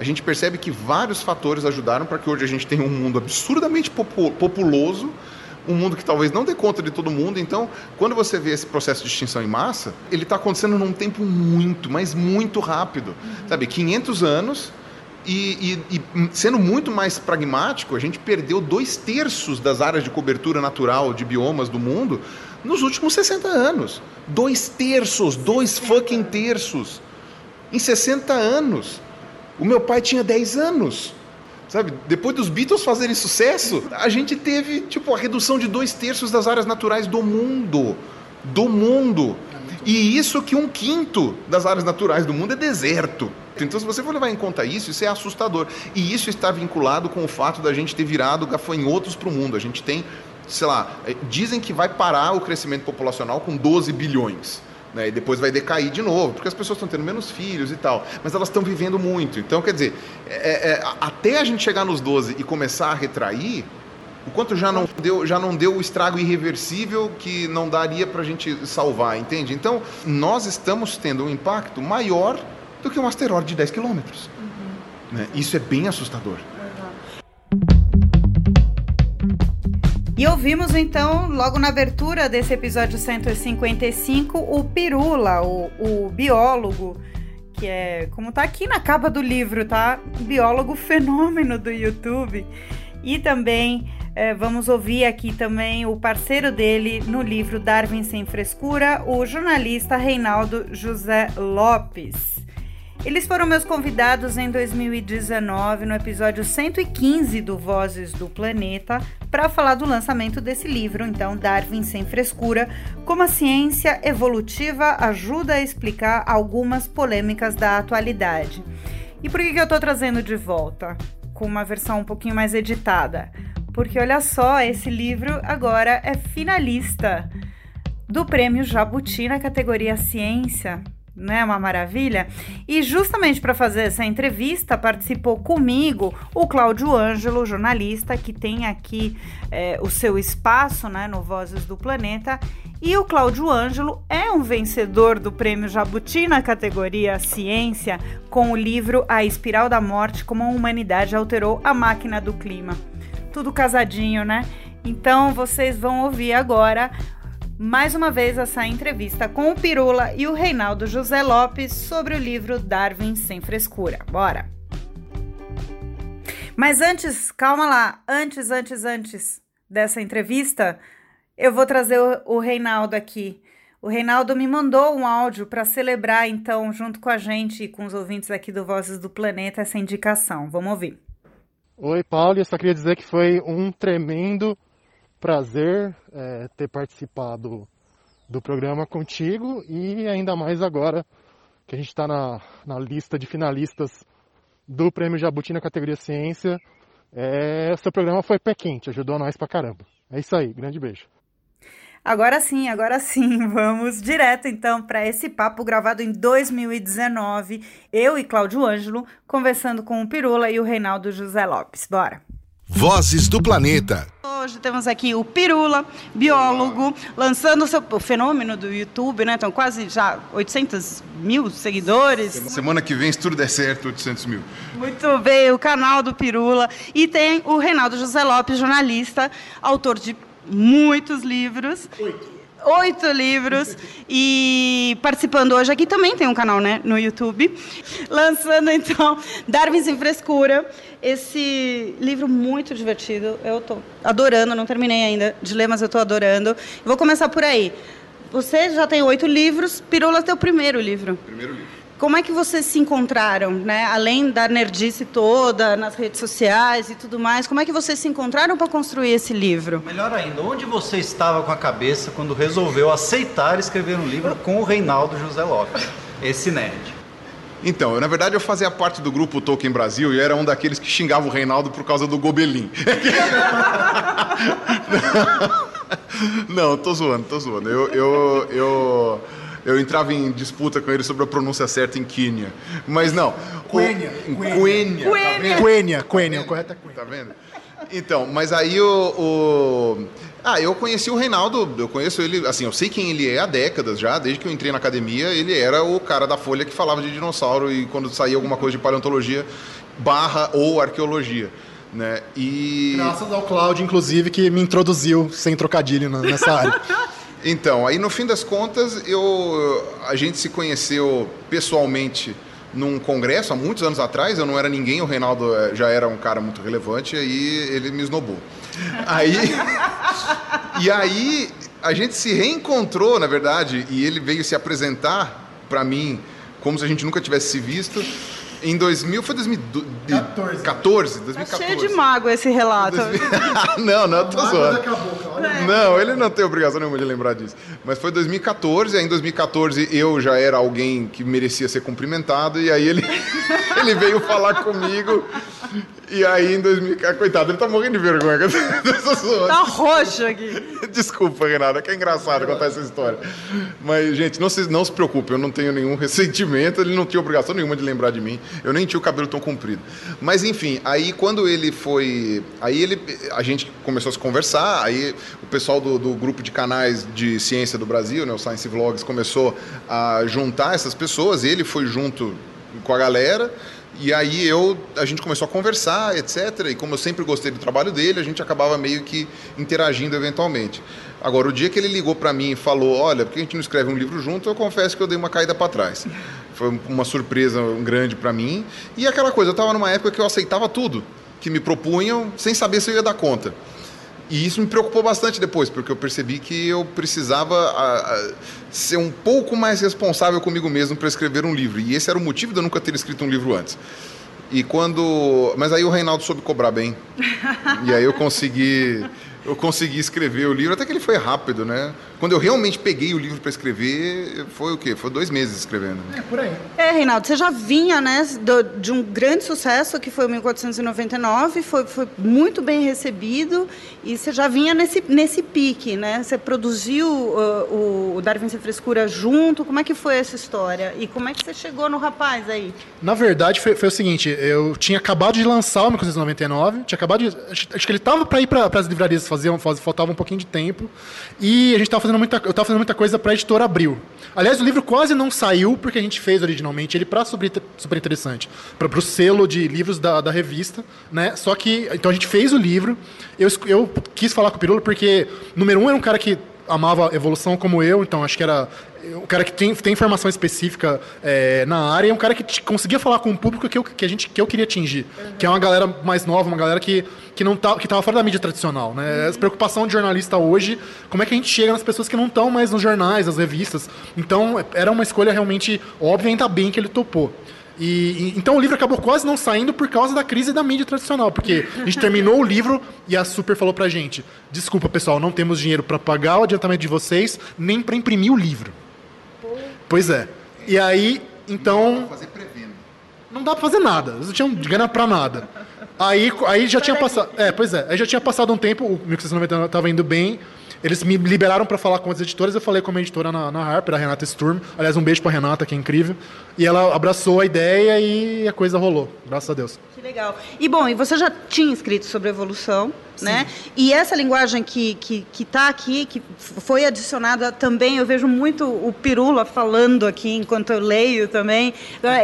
a gente percebe que vários fatores ajudaram para que hoje a gente tenha um mundo absurdamente populoso, um mundo que talvez não dê conta de todo mundo. Então, quando você vê esse processo de extinção em massa, ele está acontecendo num tempo muito, mas muito rápido. Uhum. Sabe, 500 anos e, e, e, sendo muito mais pragmático, a gente perdeu dois terços das áreas de cobertura natural de biomas do mundo nos últimos 60 anos. Dois terços, dois fucking terços. Em 60 anos. O meu pai tinha 10 anos. Sabe, depois dos Beatles fazerem sucesso, a gente teve tipo a redução de dois terços das áreas naturais do mundo. Do mundo. E isso que um quinto das áreas naturais do mundo é deserto. Então, se você for levar em conta isso, isso é assustador. E isso está vinculado com o fato da gente ter virado gafanhotos para o mundo. A gente tem, sei lá, eh, dizem que vai parar o crescimento populacional com 12 bilhões. Né, e depois vai decair de novo, porque as pessoas estão tendo menos filhos e tal, mas elas estão vivendo muito. Então, quer dizer, é, é, até a gente chegar nos 12 e começar a retrair, o quanto já não deu, já não deu o estrago irreversível que não daria para a gente salvar, entende? Então, nós estamos tendo um impacto maior do que um asteroide de 10 quilômetros. Uhum. Né? Isso é bem assustador. E ouvimos então, logo na abertura desse episódio 155, o Pirula, o, o biólogo, que é, como tá aqui na capa do livro, tá? Biólogo fenômeno do YouTube. E também é, vamos ouvir aqui também o parceiro dele no livro Darwin Sem Frescura, o jornalista Reinaldo José Lopes. Eles foram meus convidados em 2019, no episódio 115 do Vozes do Planeta, para falar do lançamento desse livro, então Darwin Sem Frescura, como a ciência evolutiva ajuda a explicar algumas polêmicas da atualidade. E por que, que eu estou trazendo de volta? Com uma versão um pouquinho mais editada. Porque olha só, esse livro agora é finalista do prêmio Jabuti na categoria Ciência não é uma maravilha? E justamente para fazer essa entrevista participou comigo o Cláudio Ângelo, jornalista que tem aqui é, o seu espaço né, no Vozes do Planeta. E o Cláudio Ângelo é um vencedor do prêmio Jabuti na categoria Ciência com o livro A Espiral da Morte: Como a Humanidade Alterou a Máquina do Clima. Tudo casadinho, né? Então vocês vão ouvir agora mais uma vez essa entrevista com o Pirula e o Reinaldo José Lopes sobre o livro Darwin Sem Frescura. Bora! Mas antes, calma lá, antes, antes, antes dessa entrevista, eu vou trazer o, o Reinaldo aqui. O Reinaldo me mandou um áudio para celebrar, então, junto com a gente e com os ouvintes aqui do Vozes do Planeta, essa indicação. Vamos ouvir. Oi, Paulo. Eu só queria dizer que foi um tremendo prazer é, ter participado do programa contigo e ainda mais agora que a gente está na, na lista de finalistas do Prêmio Jabuti na categoria Ciência. É, seu programa foi pé quente, ajudou nós pra caramba. É isso aí, grande beijo. Agora sim, agora sim, vamos direto então para esse papo gravado em 2019. Eu e Cláudio Ângelo conversando com o Pirula e o Reinaldo José Lopes. Bora! Vozes do Planeta. Hoje temos aqui o Pirula, biólogo, lançando o, seu, o fenômeno do YouTube, né? Então, quase já 800 mil seguidores. Semana que vem, se tudo der certo, 800 mil. Muito bem, o canal do Pirula. E tem o Reinaldo José Lopes, jornalista, autor de muitos livros. Oito oito livros e participando hoje aqui também tem um canal né, no YouTube, lançando então Darwin sem frescura, esse livro muito divertido, eu estou adorando, não terminei ainda de ler, mas eu estou adorando. Vou começar por aí. Você já tem oito livros, Pirula é o primeiro livro. Primeiro livro. Como é que vocês se encontraram, né? Além da nerdice toda, nas redes sociais e tudo mais, como é que vocês se encontraram para construir esse livro? Melhor ainda, onde você estava com a cabeça quando resolveu aceitar escrever um livro com o Reinaldo José Lopes, esse nerd? Então, na verdade eu fazia parte do grupo Tolkien Brasil e era um daqueles que xingava o Reinaldo por causa do Gobelin. Não, tô zoando, tô zoando. Eu, eu, eu, eu entrava em disputa com ele sobre a pronúncia certa em Quênia. Mas não. Quênia. Quênia. Quênia. Quênia, correto é Quênia. Tá vendo? Então, mas aí o, o, Ah, eu conheci o Reinaldo, eu conheço ele, assim, eu sei quem ele é há décadas já, desde que eu entrei na academia, ele era o cara da Folha que falava de dinossauro e quando saía alguma coisa de paleontologia, barra ou arqueologia. Né? E... Graças ao Cláudio, inclusive, que me introduziu sem trocadilho nessa área. então, aí no fim das contas, eu, a gente se conheceu pessoalmente num congresso há muitos anos atrás. Eu não era ninguém, o Reinaldo eh, já era um cara muito relevante, e aí ele me esnobou. Aí, e aí a gente se reencontrou, na verdade, e ele veio se apresentar para mim como se a gente nunca tivesse se visto. Em 2000, foi 2014. 14, 2014. Tá cheio de mago esse relato. 2000... não, não, tô zoando. Não, ele não tem obrigação nenhuma de lembrar disso. Mas foi 2014, aí em 2014 eu já era alguém que merecia ser cumprimentado, e aí ele, ele veio falar comigo e aí em 2000. Coitado, ele tá morrendo de vergonha. Tá roxo aqui. Desculpa, Renata, que é engraçado contar essa história. Mas, gente, não se, não se preocupe, eu não tenho nenhum ressentimento, ele não tinha obrigação nenhuma de lembrar de mim. Eu nem tinha o cabelo tão comprido. Mas enfim, aí quando ele foi. Aí ele. A gente começou a se conversar, aí o pessoal do, do grupo de canais de ciência do Brasil, né, o Science Vlogs, começou a juntar essas pessoas, ele foi junto com a galera. E aí eu, a gente começou a conversar, etc. E como eu sempre gostei do trabalho dele, a gente acabava meio que interagindo eventualmente. Agora, o dia que ele ligou para mim e falou, olha, por que a gente não escreve um livro junto, eu confesso que eu dei uma caída para trás. Foi uma surpresa grande para mim. E aquela coisa, eu estava numa época que eu aceitava tudo que me propunham, sem saber se eu ia dar conta. E isso me preocupou bastante depois, porque eu percebi que eu precisava a, a, ser um pouco mais responsável comigo mesmo para escrever um livro. E esse era o motivo de eu nunca ter escrito um livro antes. E quando. Mas aí o Reinaldo soube cobrar bem. e aí eu consegui eu consegui escrever o livro, até que ele foi rápido, né? Quando eu realmente peguei o livro para escrever, foi o quê? Foi dois meses escrevendo. É, por aí. É, Reinaldo, você já vinha, né, do, de um grande sucesso, que foi o 1499, foi, foi muito bem recebido, e você já vinha nesse, nesse pique, né? Você produziu uh, o Darwin Sem Frescura junto, como é que foi essa história? E como é que você chegou no rapaz aí? Na verdade, foi, foi o seguinte, eu tinha acabado de lançar o 1499, tinha acabado de... Acho, acho que ele estava para ir para as livrarias faziam, faltava um pouquinho de tempo. E a gente estava fazendo muita, eu estava fazendo muita coisa para a editora Abril. Aliás, o livro quase não saiu porque a gente fez originalmente ele para super, super interessante, para o selo de livros da, da revista, né? Só que então a gente fez o livro. Eu, eu quis falar com o Pirulo porque número um era um cara que amava evolução como eu, então acho que era um cara que tem, tem informação específica é, na área e um cara que conseguia falar com o público que eu, que a gente, que eu queria atingir. Uhum. Que é uma galera mais nova, uma galera que, que não tá, que estava fora da mídia tradicional. Né? Uhum. A preocupação de jornalista hoje, como é que a gente chega nas pessoas que não estão mais nos jornais, nas revistas. Então, era uma escolha realmente óbvia, ainda bem que ele topou. E, então o livro acabou quase não saindo por causa da crise da mídia tradicional, porque a gente terminou o livro e a Super falou pra gente: desculpa pessoal, não temos dinheiro para pagar o adiantamento de vocês, nem para imprimir o livro. Pois é. E aí, então. Não dá pra fazer prevendo. Não dá pra fazer nada. Eles não tinham grana pra nada. Aí, aí já tinha passado. É, pois é. Aí já tinha passado um tempo, o 1690 estava indo bem. Eles me liberaram para falar com as editoras. Eu falei com a minha editora na, na Harper, a Renata Sturm. Aliás, um beijo para Renata, que é incrível. E ela abraçou a ideia e a coisa rolou. Graças a Deus. Que legal. E bom, e você já tinha escrito sobre evolução, Sim. né? E essa linguagem que que que está aqui, que foi adicionada também, eu vejo muito o Pirula falando aqui enquanto eu leio também.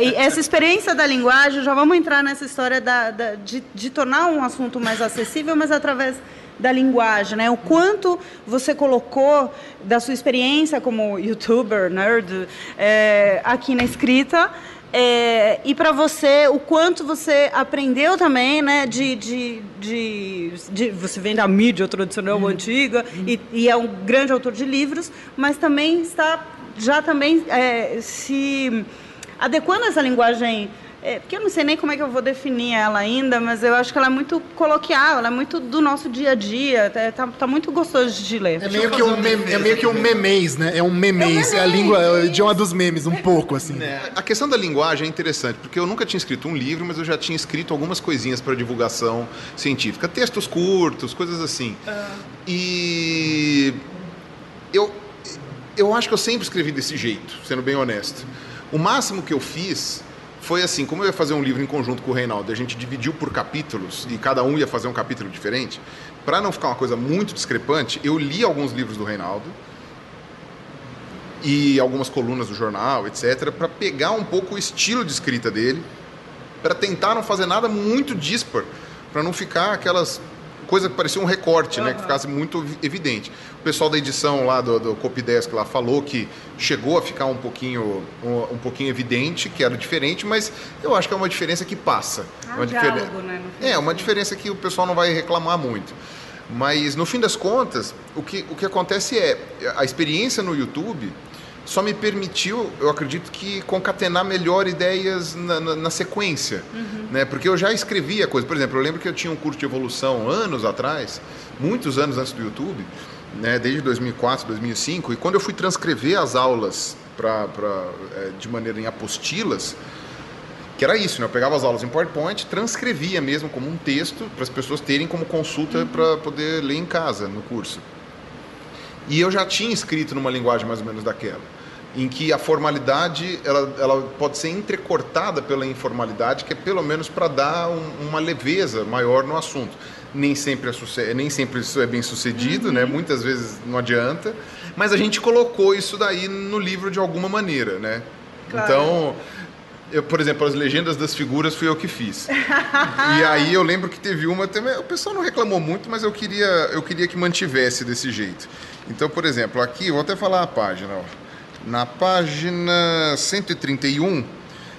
E essa experiência da linguagem, já vamos entrar nessa história da, da de, de tornar um assunto mais acessível, mas através da linguagem, né? O quanto você colocou da sua experiência como youtuber, nerd, é, aqui na escrita. É, e para você, o quanto você aprendeu também, né? De, de, de, de você vem da mídia tradicional uhum. antiga uhum. E, e, é um grande autor de livros, mas também está já também é, se adequando a essa linguagem é, porque eu não sei nem como é que eu vou definir ela ainda, mas eu acho que ela é muito coloquial, ela é muito do nosso dia a dia. Tá, tá, tá muito gostoso de ler. É meio, que um, meme, é meio que um memês, né? É um memês, é, um é a língua, é o idioma dos memes, um pouco, assim. É. A questão da linguagem é interessante, porque eu nunca tinha escrito um livro, mas eu já tinha escrito algumas coisinhas para divulgação científica. Textos curtos, coisas assim. Ah. E eu, eu acho que eu sempre escrevi desse jeito, sendo bem honesto. O máximo que eu fiz foi assim, como eu ia fazer um livro em conjunto com o Reinaldo, a gente dividiu por capítulos e cada um ia fazer um capítulo diferente, para não ficar uma coisa muito discrepante, eu li alguns livros do Reinaldo e algumas colunas do jornal, etc, para pegar um pouco o estilo de escrita dele para tentar não fazer nada muito dispar, para não ficar aquelas coisa que parecia um recorte, uhum. né, que ficasse muito evidente. O pessoal da edição lá do, do Copydesk lá falou que chegou a ficar um pouquinho um, um, pouquinho evidente, que era diferente, mas eu acho que é uma diferença que passa. Ah, uma diálogo, né, é, uma diferença que o pessoal não vai reclamar muito. Mas no fim das contas, o que, o que acontece é a experiência no YouTube só me permitiu, eu acredito que concatenar melhor ideias na, na, na sequência, uhum. né? Porque eu já escrevia coisa, por exemplo, eu lembro que eu tinha um curso de evolução anos atrás, muitos anos antes do YouTube, né? Desde 2004, 2005, e quando eu fui transcrever as aulas para é, de maneira em apostilas, que era isso, né? Eu pegava as aulas em PowerPoint, transcrevia mesmo como um texto para as pessoas terem como consulta uhum. para poder ler em casa no curso. E eu já tinha escrito numa linguagem mais ou menos daquela em que a formalidade ela, ela pode ser entrecortada pela informalidade, que é pelo menos para dar um, uma leveza maior no assunto. Nem sempre, é, nem sempre isso é bem sucedido, né? uhum. né? muitas vezes não adianta, mas a gente colocou isso daí no livro de alguma maneira. Né? Claro. Então, eu, por exemplo, as legendas das figuras fui eu que fiz. e aí eu lembro que teve uma também, o pessoal não reclamou muito, mas eu queria, eu queria que mantivesse desse jeito. Então, por exemplo, aqui, vou até falar a página, ó. Na página 131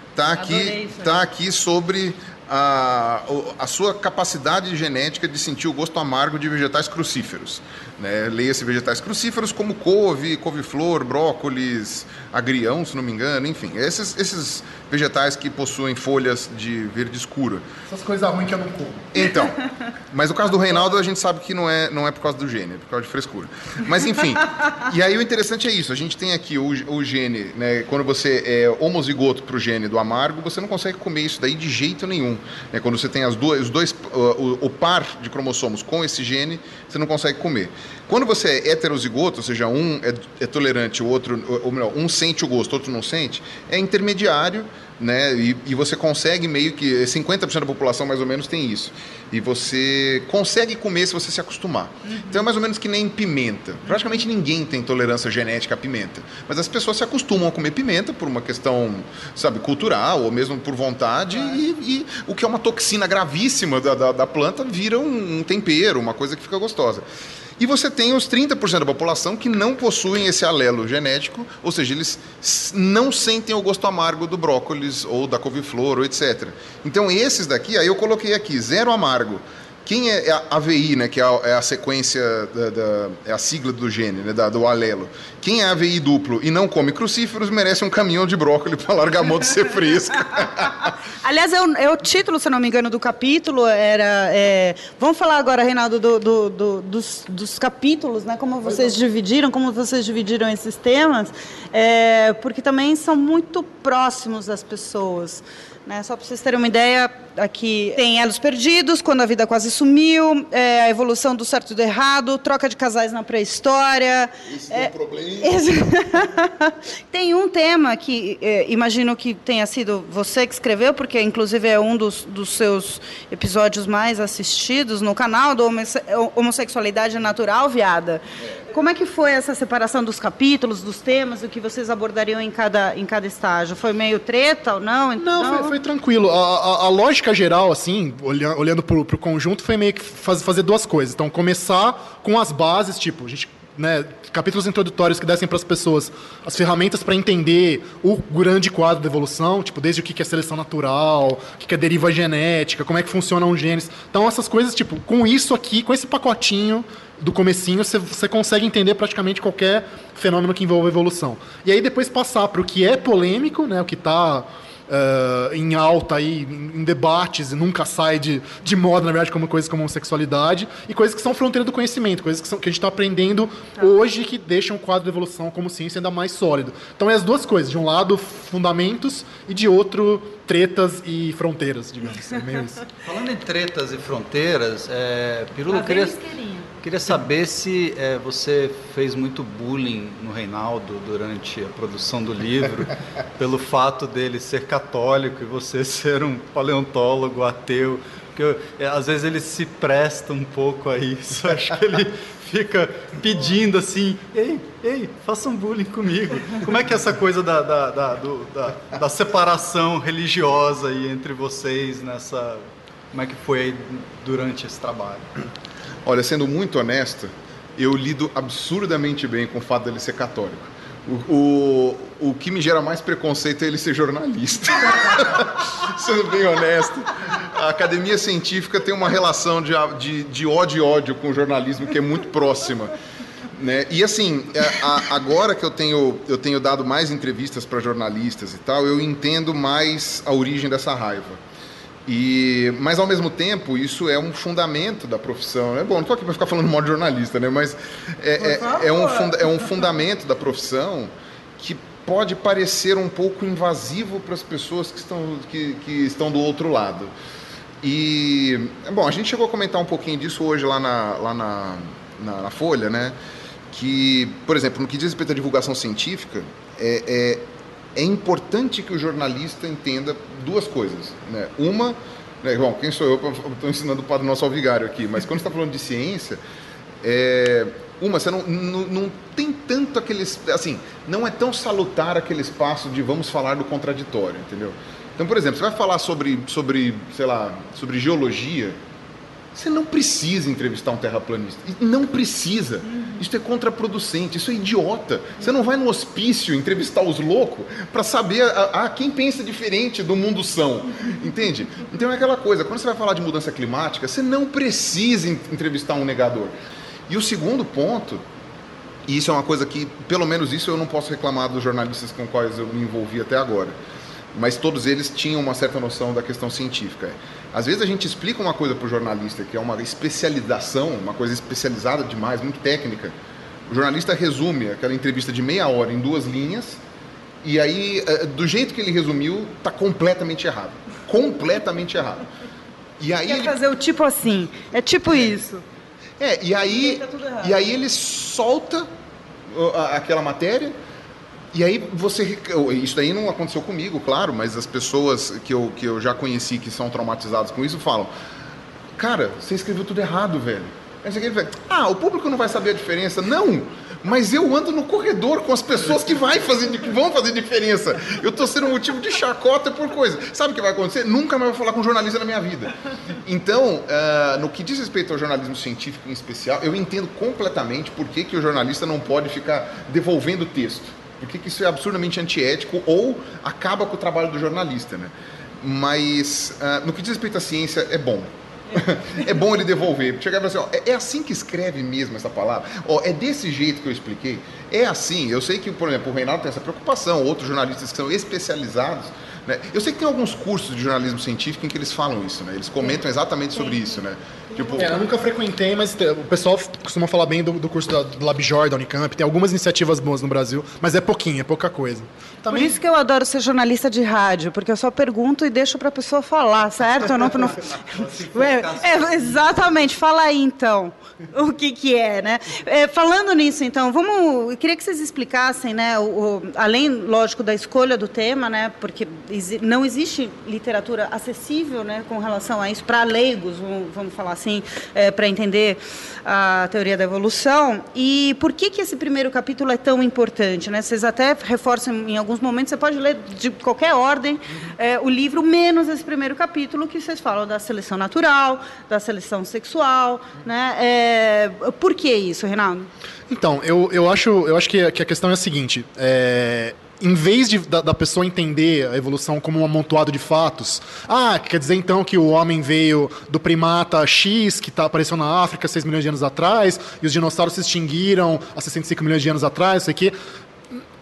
está aqui, tá aqui sobre a, a sua capacidade genética de sentir o gosto amargo de vegetais crucíferos. Né? Leia-se vegetais crucíferos como couve, couve-flor, brócolis, agrião, se não me engano, enfim. Esses, esses vegetais que possuem folhas de verde escuro. Essas coisas ruins que eu não como. Então, mas o caso do Reinaldo a gente sabe que não é, não é por causa do gene, é por causa de frescura. Mas enfim, e aí o interessante é isso, a gente tem aqui o, o gene, né, quando você é homozigoto para o gene do amargo, você não consegue comer isso daí de jeito nenhum. Né? Quando você tem as duas, os dois, o, o par de cromossomos com esse gene, você não consegue comer. Quando você é heterozigoto, ou seja, um é, é tolerante, o outro, ou melhor, um sente o gosto, outro não sente, é intermediário, né? E, e você consegue meio que 50% da população mais ou menos tem isso. E você consegue comer se você se acostumar. Uhum. Então é mais ou menos que nem pimenta. Praticamente ninguém tem tolerância genética à pimenta, mas as pessoas se acostumam a comer pimenta por uma questão, sabe, cultural ou mesmo por vontade e, e, o que é uma toxina gravíssima da, da, da planta vira um, um tempero, uma coisa que fica gostosa. E você tem os 30% da população que não possuem esse alelo genético, ou seja, eles não sentem o gosto amargo do brócolis ou da couve-flor ou etc. Então esses daqui, aí eu coloquei aqui, zero amargo, quem é, é a AVI, né, que é a, é a sequência, da, da, é a sigla do gene, né, da, do alelo. Quem é AVI duplo e não come crucíferos merece um caminhão de brócolis para largar a mão de ser fresco. Aliás, é o, é o, título, se não me engano, do capítulo. Era, é... Vamos falar agora, Reinaldo, do, do, do, dos, dos, capítulos, né? Como vocês dividiram, como vocês dividiram esses temas, é, porque também são muito próximos das pessoas. Né? Só para vocês terem uma ideia, aqui tem Elos Perdidos, Quando a Vida Quase Sumiu, é, A Evolução do Certo e do Errado, Troca de Casais na Pré-História. Isso é, um problema. tem um tema que é, imagino que tenha sido você que escreveu, porque inclusive é um dos, dos seus episódios mais assistidos no canal, do Homossexualidade Natural, Viada. É. Como é que foi essa separação dos capítulos, dos temas, o que vocês abordariam em cada, em cada estágio? Foi meio treta ou não? Não, não? Foi, foi, tranquilo. A, a, a, lógica geral, assim, olhando, olhando para o conjunto, foi meio que faz, fazer duas coisas. Então, começar com as bases, tipo, a gente né, capítulos introdutórios que dessem para as pessoas as ferramentas para entender o grande quadro da evolução, tipo, desde o que é seleção natural, o que é deriva genética, como é que funcionam os genes. Então, essas coisas, tipo, com isso aqui, com esse pacotinho do comecinho, você, você consegue entender praticamente qualquer fenômeno que envolva evolução. E aí depois passar para o que é polêmico, né, o que está uh, em alta aí, em, em, debates e nunca sai de, de moda, na verdade, como coisas como homossexualidade, e coisas que são fronteira do conhecimento, coisas que, são, que a gente está aprendendo tá. hoje que deixam o quadro de evolução como ciência ainda mais sólido. Então é as duas coisas, de um lado fundamentos e de outro tretas e fronteiras, digamos. É meio isso. Falando em tretas e fronteiras, é, Pirula, queria, queria saber se é, você fez muito bullying no Reinaldo durante a produção do livro, pelo fato dele ser católico e você ser um paleontólogo ateu. Porque é, às vezes ele se presta um pouco a isso. Acho que ele fica pedindo assim, ei, ei, façam bullying comigo. Como é que é essa coisa da, da, da, do, da, da separação religiosa aí entre vocês nessa. Como é que foi aí durante esse trabalho? Olha, sendo muito honesto, eu lido absurdamente bem com o fato dele ser católico. O, o, o que me gera mais preconceito é ele ser jornalista. Sendo bem honesto, a academia científica tem uma relação de, de, de ódio e ódio com o jornalismo que é muito próxima. Né? E assim, é, a, agora que eu tenho, eu tenho dado mais entrevistas para jornalistas e tal, eu entendo mais a origem dessa raiva. E, mas ao mesmo tempo, isso é um fundamento da profissão. É bom, não estou aqui para ficar falando mal de jornalista, né? mas é, é, é, um funda, é um fundamento da profissão que pode parecer um pouco invasivo para as pessoas que estão, que, que estão do outro lado. E, bom, a gente chegou a comentar um pouquinho disso hoje lá na, lá na, na, na Folha, né? Que, por exemplo, no que diz respeito à divulgação científica, é, é é importante que o jornalista entenda duas coisas. Né? Uma, né, bom, quem sou eu? Estou ensinando o Padre Nosso ao Vigário aqui, mas quando está falando de ciência, é, uma, você não, não, não, tem tanto aqueles. Assim, não é tão salutar aquele espaço de vamos falar do contraditório, entendeu? Então, por exemplo, você vai falar sobre, sobre sei lá, sobre geologia, você não precisa entrevistar um terraplanista. Não precisa. Isso é contraproducente, isso é idiota. Você não vai no hospício entrevistar os loucos para saber a, a, quem pensa diferente do mundo são. Entende? Então é aquela coisa, quando você vai falar de mudança climática, você não precisa entrevistar um negador. E o segundo ponto, e isso é uma coisa que, pelo menos isso eu não posso reclamar dos jornalistas com os quais eu me envolvi até agora mas todos eles tinham uma certa noção da questão científica. Às vezes a gente explica uma coisa para o jornalista que é uma especialização, uma coisa especializada demais, muito técnica. O jornalista resume aquela entrevista de meia hora em duas linhas e aí, eh, do jeito que ele resumiu, está completamente errado. Completamente errado. E aí Quer ele... fazer o tipo assim, é tipo isso. É, e aí, e, e aí ele solta aquela matéria e aí você. Isso daí não aconteceu comigo, claro, mas as pessoas que eu, que eu já conheci que são traumatizadas com isso falam: Cara, você escreveu tudo errado, velho. Aí você fala, ah, o público não vai saber a diferença. Não! Mas eu ando no corredor com as pessoas que, vai fazer, que vão fazer diferença. Eu estou sendo motivo de chacota por coisa. Sabe o que vai acontecer? Nunca mais vou falar com um jornalista na minha vida. Então, uh, no que diz respeito ao jornalismo científico em especial, eu entendo completamente por que, que o jornalista não pode ficar devolvendo texto. Por que, que isso é absurdamente antiético ou acaba com o trabalho do jornalista, né? Mas uh, no que diz respeito à ciência, é bom. é bom ele devolver. Chegar e falar assim, ó, é, é, assim que escreve mesmo essa palavra? Ó, é desse jeito que eu expliquei? É assim. Eu sei que, por exemplo, o Reinaldo tem essa preocupação, outros jornalistas que são especializados. Né? Eu sei que tem alguns cursos de jornalismo científico em que eles falam isso, né? Eles comentam exatamente sobre isso, né? Tipo... É, eu nunca frequentei, mas o pessoal costuma falar bem do, do curso da, do LabJOR, da Unicamp. Tem algumas iniciativas boas no Brasil, mas é pouquinho, é pouca coisa. Também... Por isso que eu adoro ser jornalista de rádio, porque eu só pergunto e deixo para a pessoa falar, certo? Eu não, não... É, é, exatamente, fala aí então o que, que é, né? É, falando nisso, então, vamos. Eu queria que vocês explicassem, né? O, o, além, lógico, da escolha do tema, né? Porque não existe literatura acessível, né? Com relação a isso para leigos, vamos, vamos falar assim é, para entender a teoria da evolução. E por que, que esse primeiro capítulo é tão importante? Né? Vocês até reforçam em alguns momentos, você pode ler de qualquer ordem é, o livro, menos esse primeiro capítulo, que vocês falam da seleção natural, da seleção sexual. Né? É, por que isso, Reinaldo? Então, eu, eu, acho, eu acho que, que a questão é a seguinte. É, em vez de, da, da, pessoa entender a evolução como um amontoado de fatos, ah, quer dizer então que o homem veio do primata X, que tá, apareceu na África 6 milhões de anos atrás, e os dinossauros se extinguiram há 65 milhões de anos atrás, isso aqui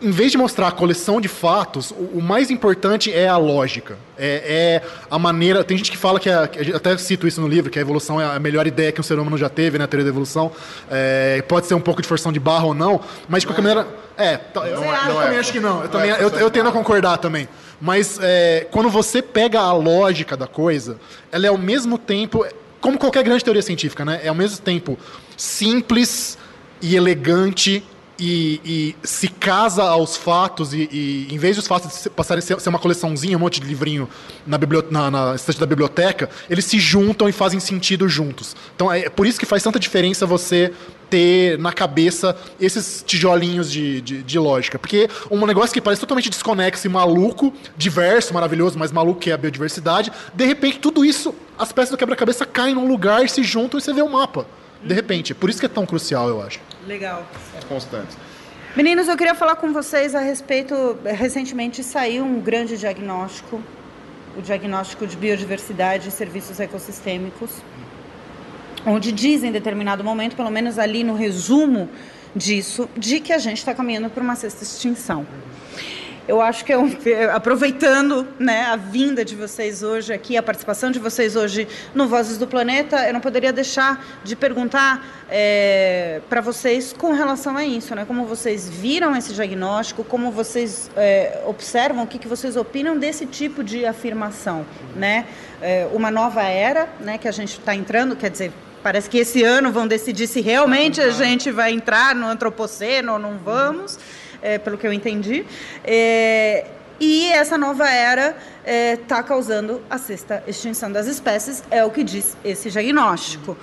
em vez de mostrar a coleção de fatos, o, o mais importante é a lógica. É, é, a maneira. Tem gente que fala que, a, até cito isso no livro, que a evolução é a melhor ideia que um ser humano já teve, né? A teoria da evolução. É, pode ser um pouco de forção de barra ou não, mas de qualquer maneira. É, eu, eu, eu também acho que não. Eu, também, eu, eu tendo a concordar também. Mas é, quando você pega a lógica da coisa, ela é ao mesmo tempo. Como qualquer grande teoria científica, né? É ao mesmo tempo simples e elegante e, e se casa aos fatos e, e em vez dos fatos passarem a ser, uma coleçãozinha, um monte de livrinho na, na, na estante da biblioteca, eles se juntam e fazem sentido juntos. Então é por isso que faz tanta diferença você ter na cabeça esses tijolinhos de, de, de, lógica. Porque um negócio que parece totalmente desconexo e maluco, diverso, maravilhoso, mas maluco que é a biodiversidade, de repente tudo isso, as peças do quebra-cabeça caem num lugar, se juntam e você vê o mapa. De repente. Por isso que é tão crucial, eu acho. Legal. É constante. Meninos, eu queria falar com vocês a respeito. Recentemente saiu um grande diagnóstico, o diagnóstico de biodiversidade e serviços ecossistêmicos, onde diz em determinado momento, pelo menos ali no resumo disso, de que a gente está caminhando para uma sexta extinção. Eu acho que é um, aproveitando né, a vinda de vocês hoje aqui, a participação de vocês hoje no Vozes do Planeta, eu não poderia deixar de perguntar é, para vocês com relação a isso, né? Como vocês viram esse diagnóstico, como vocês é, observam, o que, que vocês opinam desse tipo de afirmação, né? É, uma nova era, né? Que a gente está entrando, quer dizer, parece que esse ano vão decidir se realmente a gente vai entrar no antropoceno ou não vamos é, pelo que eu entendi. É, e essa nova era está é, causando a sexta extinção das espécies, é o que diz esse diagnóstico.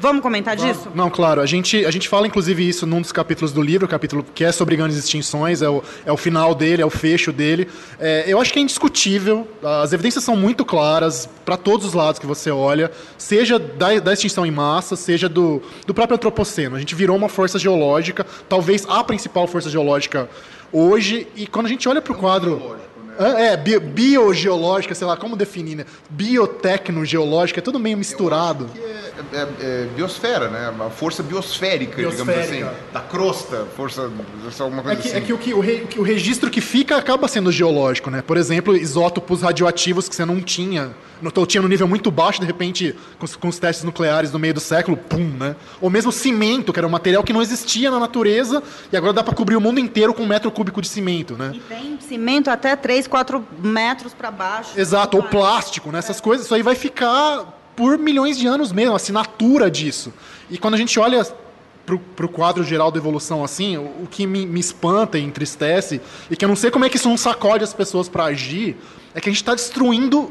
Vamos comentar disso? Não, claro. A gente, a gente fala, inclusive, isso num dos capítulos do livro, o capítulo que é sobre grandes extinções, é o, é o final dele, é o fecho dele. É, eu acho que é indiscutível, as evidências são muito claras para todos os lados que você olha, seja da, da extinção em massa, seja do, do próprio antropoceno. A gente virou uma força geológica, talvez a principal força geológica hoje, e quando a gente olha para o quadro... É, bio, biogeológica, sei lá, como definir, né? Biotecnogeológica, é tudo meio misturado. É, é, é, biosfera, né? A força biosférica, biosférica, digamos assim. Da crosta, força, alguma coisa é que, assim. É que, o, que o, re, o registro que fica acaba sendo geológico, né? Por exemplo, isótopos radioativos que você não tinha no, tinha no nível muito baixo, de repente, com, com, os testes nucleares no meio do século, pum, né? Ou mesmo cimento, que era um material que não existia na natureza, e agora dá para cobrir o mundo inteiro com um metro cúbico de cimento, né? E tem cimento até 3, 4 metros para baixo. Exato, ou plástico, né? Essas coisas, isso aí vai ficar por milhões de anos mesmo, a assinatura disso. E quando a gente olha para o quadro geral da evolução assim, o, o que me, me, espanta e entristece, e que eu não sei como é que isso não sacode as pessoas para agir, é que a gente está destruindo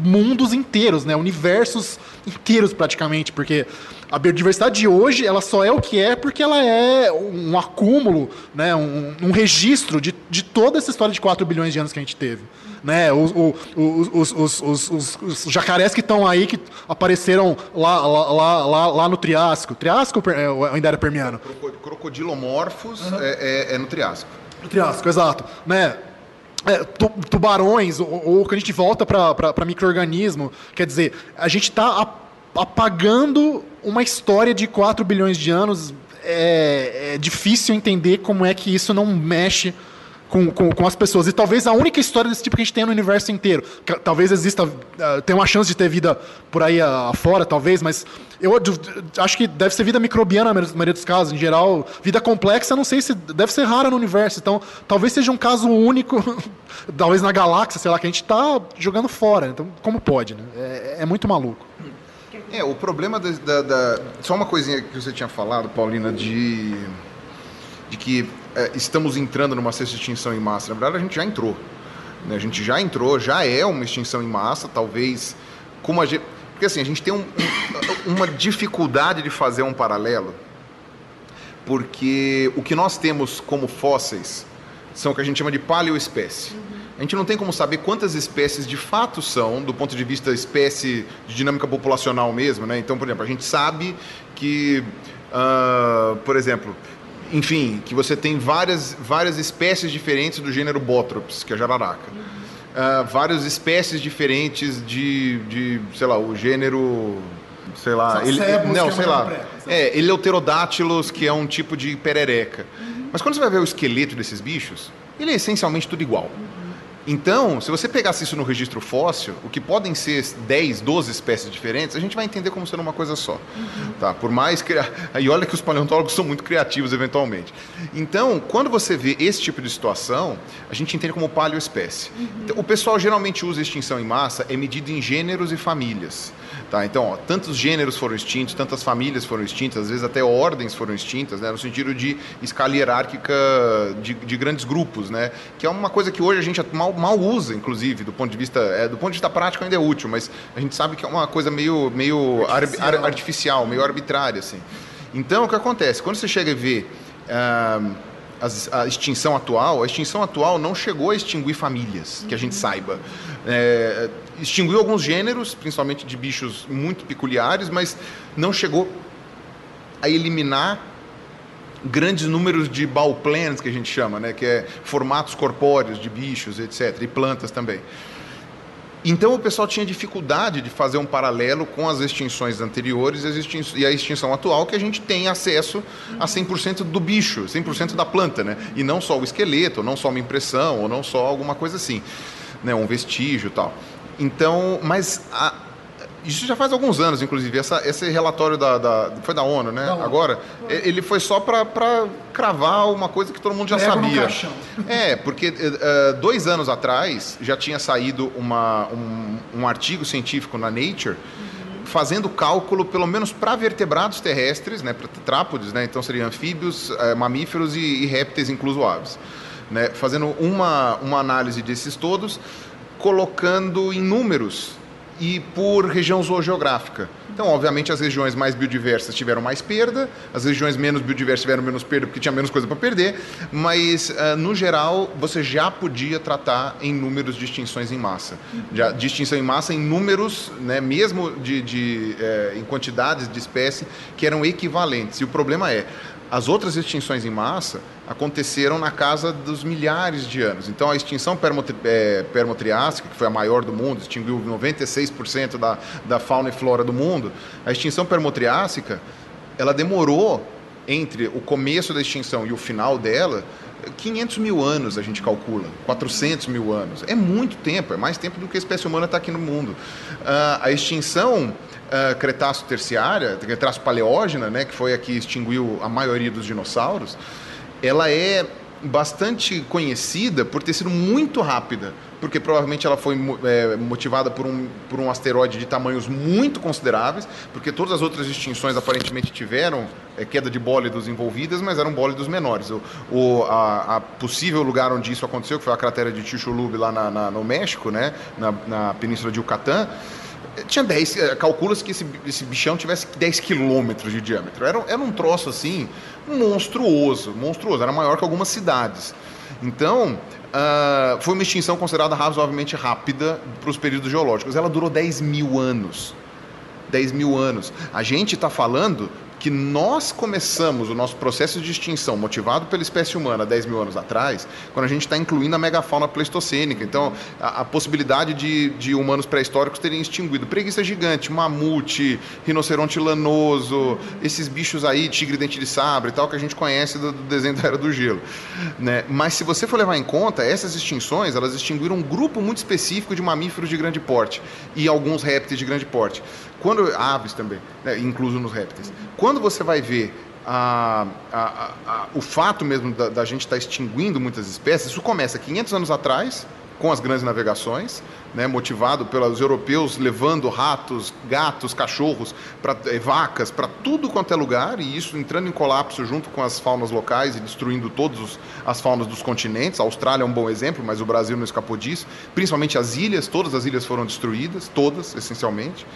mundos inteiros, né? Universos inteiros praticamente, porque a biodiversidade de hoje ela só é o que é porque ela é um acúmulo, né? um, um registro de, de toda essa história de 4 bilhões de anos que a gente teve. Né? Os, os, os, os, os jacarés que estão aí, que apareceram lá, lá, lá, lá, lá no Triássico. Triássico ou ainda era Permiano? Crocodilomorfos uhum. é, é, é no Triássico. No Triássico, exato. Né? É, tubarões, ou, ou que a gente volta para microorganismo. Quer dizer, a gente está apagando uma história de 4 bilhões de anos. É, é difícil entender como é que isso não mexe com, com, com, as pessoas. E talvez a única história desse tipo que a gente tenha no universo inteiro. Talvez exista, uh, tem uma chance de ter vida por aí afora, talvez, mas eu acho que deve ser vida microbiana na maioria dos casos. Em geral, vida complexa, não sei se deve ser rara no universo. Então, talvez seja um caso único, talvez na galáxia, sei lá, que a gente está jogando fora. Então, como pode, né? É, é muito maluco. É, o problema da, da, da, Só uma coisinha que você tinha falado, Paulina, de, de que é, estamos entrando numa sexta extinção em massa. Na verdade, a gente já entrou. Né? A gente já entrou, já é uma extinção em massa, talvez. Como a gente, porque assim, a gente tem um, um, uma dificuldade de fazer um paralelo, porque o que nós temos como fósseis são o que a gente chama de paleoespécie. A gente não tem como saber quantas espécies de fato são, do ponto de vista espécie de dinâmica populacional mesmo, né? Então, por exemplo, a gente sabe que, uh, por exemplo, enfim, que você tem várias, várias espécies diferentes do gênero Botrops, que é a jararaca. Uh, várias espécies diferentes de, de, sei lá, o gênero sei lá, ele, não, é sei lá, é, eleuterodátilos, que é um tipo de perereca. Uhum. Mas quando você vai ver o esqueleto desses bichos, ele é essencialmente tudo igual. Então, se você pegasse isso no registro fóssil, o que podem ser 10, 12 espécies diferentes, a gente vai entender como sendo uma coisa só. Uhum. Tá? Por mais que. E olha que os paleontólogos são muito criativos eventualmente. Então, quando você vê esse tipo de situação, a gente entende como paleoespécie. Uhum. Então, o pessoal geralmente usa extinção em massa, é medido em gêneros e famílias. Tá? Então, ó, tantos gêneros foram extintos, tantas famílias foram extintas, às vezes até ordens foram extintas, né? no sentido de escala hierárquica de, de grandes grupos, né? que é uma coisa que hoje a gente mal, mal usa, inclusive, do ponto de vista é, do ponto de vista prático ainda é útil, mas a gente sabe que é uma coisa meio, meio artificial, ar, artificial meio arbitrária. Assim. Então, o que acontece? Quando você chega e vê. Uh, a extinção atual, a extinção atual não chegou a extinguir famílias, que a gente saiba. É, extinguiu alguns gêneros, principalmente de bichos muito peculiares, mas não chegou a eliminar grandes números de bauplans, que a gente chama, né, que é formatos corpóreos de bichos, etc., e plantas também. Então o pessoal tinha dificuldade de fazer um paralelo com as extinções anteriores e a extinção atual, que a gente tem acesso a 100% do bicho, 100% da planta, né? E não só o esqueleto, não só uma impressão, ou não só alguma coisa assim, né? Um vestígio tal. Então, mas a, isso já faz alguns anos, inclusive. Essa, esse relatório da, da, foi da ONU, né? Da Agora, ele foi só para cravar uma coisa que todo mundo já sabia. É, porque uh, dois anos atrás já tinha saído uma, um, um artigo científico na Nature fazendo cálculo, pelo menos para vertebrados terrestres, né, para tetrápodes, né, então seriam anfíbios, uh, mamíferos e, e, répteis, incluso aves. Né, fazendo uma, uma análise desses todos, colocando em números e por região zoogeográfica. Então, obviamente, as regiões mais biodiversas tiveram mais perda, as regiões menos biodiversas tiveram menos perda porque tinha menos coisa para perder, mas, uh, no geral, você já podia tratar em números de extinções em massa. Já, de extinção em massa em números, né, mesmo de, de eh, em quantidades de espécie, que eram equivalentes. E o problema é, as outras extinções em massa aconteceram na casa dos milhares de anos. Então, a extinção é, permotriásica, que foi a maior do mundo, extinguiu 96% da, da fauna e flora do mundo, a extinção permotriásica, ela demorou entre o começo da extinção e o final dela 500 mil anos a gente calcula, 400 mil anos. É muito tempo, é mais tempo do que a espécie humana está aqui no mundo. Uh, a extinção uh, Cretáceo-terciária, Cretáceo-paleógena, né, que foi a que extinguiu a maioria dos dinossauros, ela é bastante conhecida por ter sido muito rápida, porque provavelmente ela foi é, motivada por um, por um asteroide de tamanhos muito consideráveis, porque todas as outras extinções aparentemente tiveram é, queda de bólidos envolvidas, mas eram bólidos menores. O, o a, a, possível lugar onde isso aconteceu, que foi a cratera de Chicxulub lá na, na, no México, né, na, na península de Yucatán, tinha 10, eh, calcula-se que esse, esse bichão tivesse 10 quilômetros de diâmetro. Era, era um troço assim, monstruoso, monstruoso, era maior que algumas cidades. Então, uh, foi uma extinção considerada razoavelmente rápida para os períodos geológicos. Ela durou 10 mil anos. 10 mil anos. A gente está falando que nós começamos o nosso processo de extinção motivado pela espécie humana 10 mil anos atrás, quando a gente está incluindo a megafauna pleistocênica. Então, a, a possibilidade de, de, humanos pré-históricos terem extinguido preguiça gigante, mamute, rinoceronte lanoso, esses bichos aí, tigre dente de sabre e tal, que a gente conhece do, do desenho da Era do Gelo. Né? Mas se você for levar em conta, essas extinções, elas extinguiram um grupo muito específico de mamíferos de grande porte e alguns répteis de grande porte. Quando aves também, né, incluso nos répteis. Quando você vai ver a, a, a, o fato mesmo da, da gente estar tá extinguindo muitas espécies, isso começa 500 anos atrás, com as grandes navegações, né, motivado pelos europeus levando ratos, gatos, cachorros, pra, eh, vacas para tudo quanto é lugar, e isso entrando em colapso junto com as faunas locais e destruindo todas as faunas dos continentes. A Austrália é um bom exemplo, mas o Brasil não escapou disso. Principalmente as ilhas, todas as ilhas foram destruídas, todas, essencialmente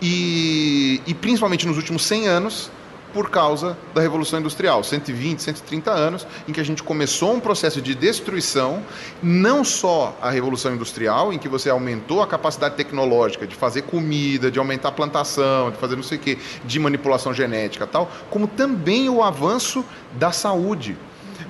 e, e principalmente nos últimos 100 anos, por causa da Revolução Industrial, 120, 130 anos, em que a gente começou um processo de destruição, não só a Revolução Industrial, em que você aumentou a capacidade tecnológica de fazer comida, de aumentar a plantação, de fazer não sei o quê, de manipulação genética tal, como também o avanço da saúde.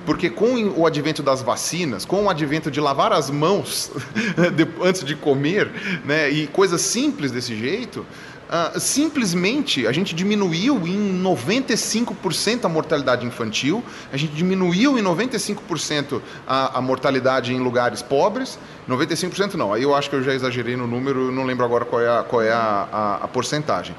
Porque com o advento das vacinas, com o advento de lavar as mãos antes de comer, né, e coisas simples desse jeito, Uh, simplesmente a gente diminuiu em 95% a mortalidade infantil, a gente diminuiu em 95% a, a mortalidade em lugares pobres. 95% não, aí eu acho que eu já exagerei no número, não lembro agora qual é a, qual é a, a, a porcentagem.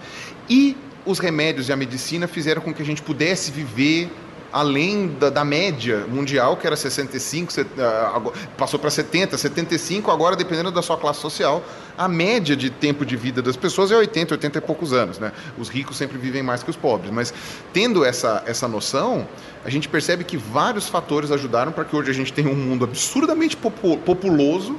E os remédios e a medicina fizeram com que a gente pudesse viver além da, da, média mundial, que era 65, set, uh, passou para 70, 75, agora, dependendo da sua classe social, a média de tempo de vida das pessoas é 80, 80 e poucos anos. Né? Os ricos sempre vivem mais que os pobres. Mas tendo essa, essa noção, a gente percebe que vários fatores ajudaram para que hoje a gente tenha um mundo absurdamente populoso,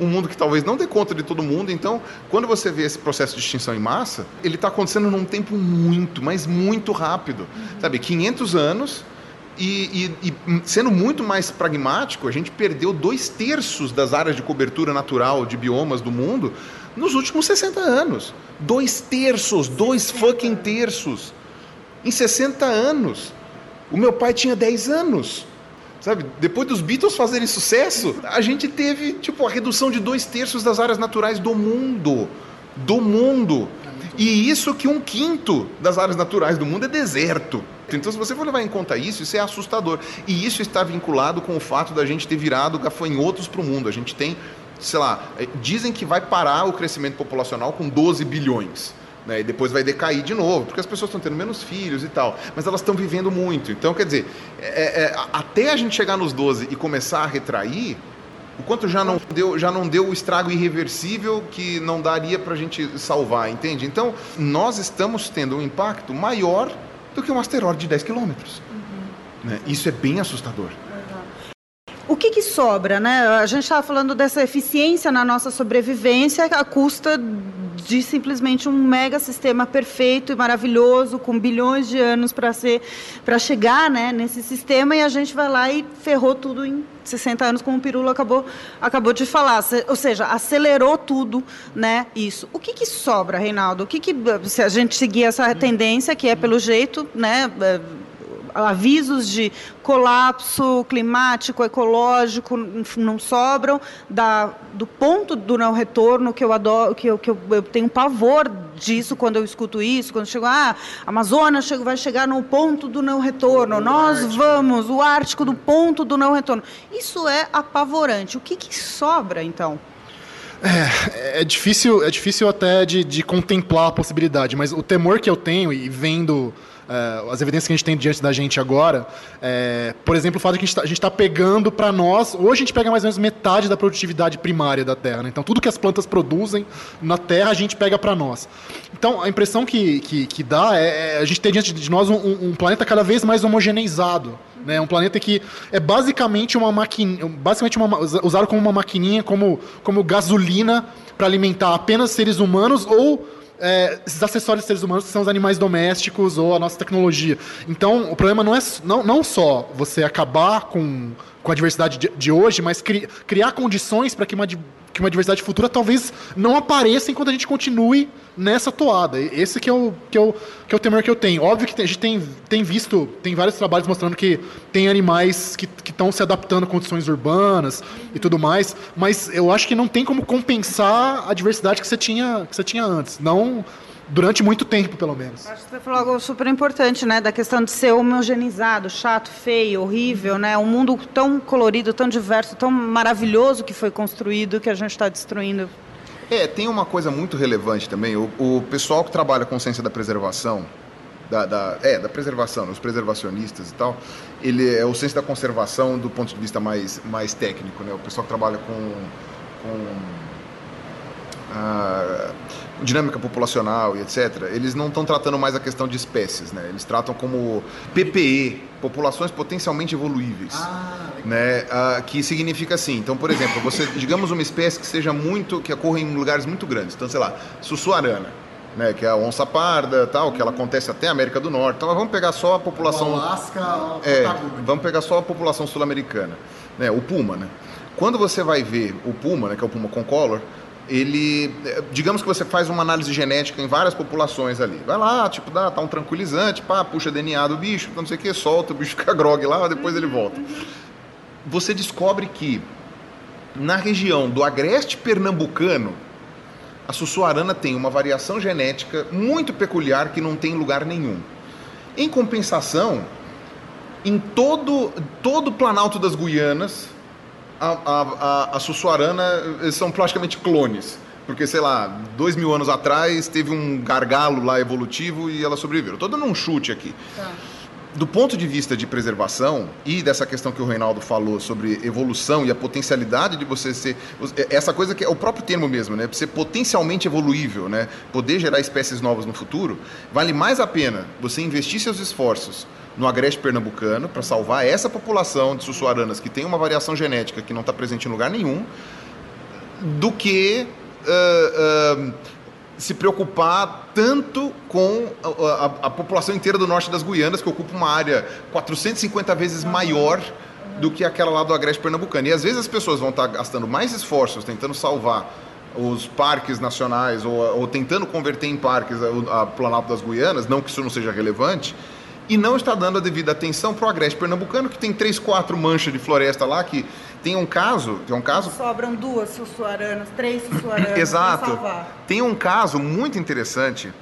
um mundo que talvez não dê conta de todo mundo. Então, quando você vê esse processo de extinção em massa, ele está acontecendo num tempo muito, mas muito rápido. Uhum. Sabe, 500 anos. E, e, e, sendo muito mais pragmático, a gente perdeu dois terços das áreas de cobertura natural de biomas do mundo nos últimos 60 anos. Dois terços, dois fucking terços. Em 60 anos. O meu pai tinha 10 anos. Sabe, depois dos Beatles fazerem sucesso, a gente teve, tipo, a redução de dois terços das áreas naturais do mundo. Do mundo. E isso que um quinto das áreas naturais do mundo é deserto. Então, se você for levar em conta isso, isso é assustador. E isso está vinculado com o fato da gente ter virado gafanhotos para o mundo. A gente tem, sei lá, eh, dizem que vai parar o crescimento populacional com 12 bilhões. Né, e depois vai decair de novo, porque as pessoas estão tendo menos filhos e tal, mas elas estão vivendo muito. Então, quer dizer, é, é, até a gente chegar nos 12 e começar a retrair, o quanto já não deu, já não deu o estrago irreversível que não daria para a gente salvar, entende? Então, nós estamos tendo um impacto maior do que um asteroide de 10 quilômetros. Uhum. Né? Isso é bem assustador. O que, que sobra, né? A gente estava falando dessa eficiência na nossa sobrevivência à custa de simplesmente um mega sistema perfeito e maravilhoso, com bilhões de anos para ser para chegar né, nesse sistema, e a gente vai lá e ferrou tudo em 60 anos, como o Pirulo acabou, acabou de falar. Ou seja, acelerou tudo, né? Isso. O que, que sobra, Reinaldo? O que, que se a gente seguir essa tendência, que é pelo jeito, né? Avisos de colapso climático, ecológico não sobram, da, do ponto do não retorno, que eu adoro, que eu, que eu, eu tenho pavor disso quando eu escuto isso, quando chego, ah, a Amazônia vai chegar no ponto do não retorno, o nós Ártico. vamos, o Ártico do ponto do não retorno. Isso é apavorante. O que, que sobra, então? É, é difícil, é difícil até de, de contemplar a possibilidade, mas o temor que eu tenho, e vendo uh, as evidências que a gente tem diante da gente agora, é, por exemplo, o fato de que a gente está tá pegando para nós, hoje a gente pega mais ou menos metade da produtividade primária da Terra. Né? Então, tudo que as plantas produzem na Terra, a gente pega para nós. Então, a impressão que, que, que dá é, é, a gente ter diante de nós um, um planeta cada vez mais homogeneizado. Né? Um planeta que é basicamente uma maquininha, basicamente uma, usado como uma maquininha, como, como gasolina para alimentar apenas seres humanos ou é, esses acessórios de seres humanos que são os animais domésticos ou a nossa tecnologia. Então, o problema não é não, não só você acabar com, com a diversidade de, de hoje, mas cri, criar condições para que uma que uma diversidade futura talvez não apareça enquanto a gente continue nessa toada. Esse que é o, que é o, que é o temor que eu tenho. Óbvio que a gente tem, tem visto, tem vários trabalhos mostrando que tem animais que estão se adaptando a condições urbanas e tudo mais, mas eu acho que não tem como compensar a diversidade que você tinha, que você tinha antes. Não durante muito tempo, pelo menos. Acho que você falou algo super importante, né? Da questão de ser homogeneizado, chato, feio, horrível, né? Um mundo tão colorido, tão diverso, tão maravilhoso que foi construído que a gente está destruindo. É, tem uma coisa muito relevante também. O, o pessoal que trabalha com ciência da preservação, da, da, é, da preservação, os preservacionistas e tal, ele é o ciência da conservação do ponto de vista mais, mais técnico, né? O pessoal que trabalha com, com ah, dinâmica populacional e etc., eles não estão tratando mais a questão de espécies, né? Eles tratam como PPE, populações potencialmente evoluíveis, ah, né? Ah, que significa assim. Então, por exemplo, você, digamos uma espécie que seja muito, que ocorra em lugares muito grandes. Então, sei lá, sussuarana. Né, que é a onça parda, tal, que ela acontece até a América do Norte. Então, vamos pegar só a população. O Alasca, é, vamos pegar só a população sul-americana, né, o puma, né? Quando você vai ver o puma, né, que é o puma concolor, ele, digamos que você faz uma análise genética em várias populações ali. Vai lá, tipo, dá, tá um tranquilizante, pá, puxa DNA do bicho, não sei o que, solta, o bicho fica grog lá, depois ele volta. Você descobre que na região do agreste pernambucano, a sussuarana tem uma variação genética muito peculiar que não tem em lugar nenhum. Em compensação, em todo, todo o Planalto das Guianas, a, a, a, a Sussuarana são praticamente clones. Porque, sei lá, dois mil anos atrás teve um gargalo lá evolutivo e ela sobreviveu. Estou dando um chute aqui. Tá. Do ponto de vista de preservação e dessa questão que o Reinaldo falou sobre evolução e a potencialidade de você ser. Essa coisa que é o próprio termo mesmo, né? Ser potencialmente evoluível, né? Poder gerar espécies novas no futuro, vale mais a pena você investir seus esforços no agreste pernambucano para salvar essa população de sussuaranas que tem uma variação genética que não está presente em lugar nenhum, do que uh, uh, se preocupar tanto com a, a, a, população inteira do norte das Guianas, que ocupa uma área 450 vezes maior do que aquela lá do agreste pernambucano. E às vezes as pessoas vão estar gastando mais esforços tentando salvar os parques nacionais ou, ou tentando converter em parques a, a Planalto das Guianas, não que isso não seja relevante, e não está dando a devida atenção para o agreste pernambucano, que tem três, quatro manchas de floresta lá, que tem um caso, tem um caso... Sobram duas sussuaranas, três sussuaranas Exato. salvar. Tem um caso muito interessante,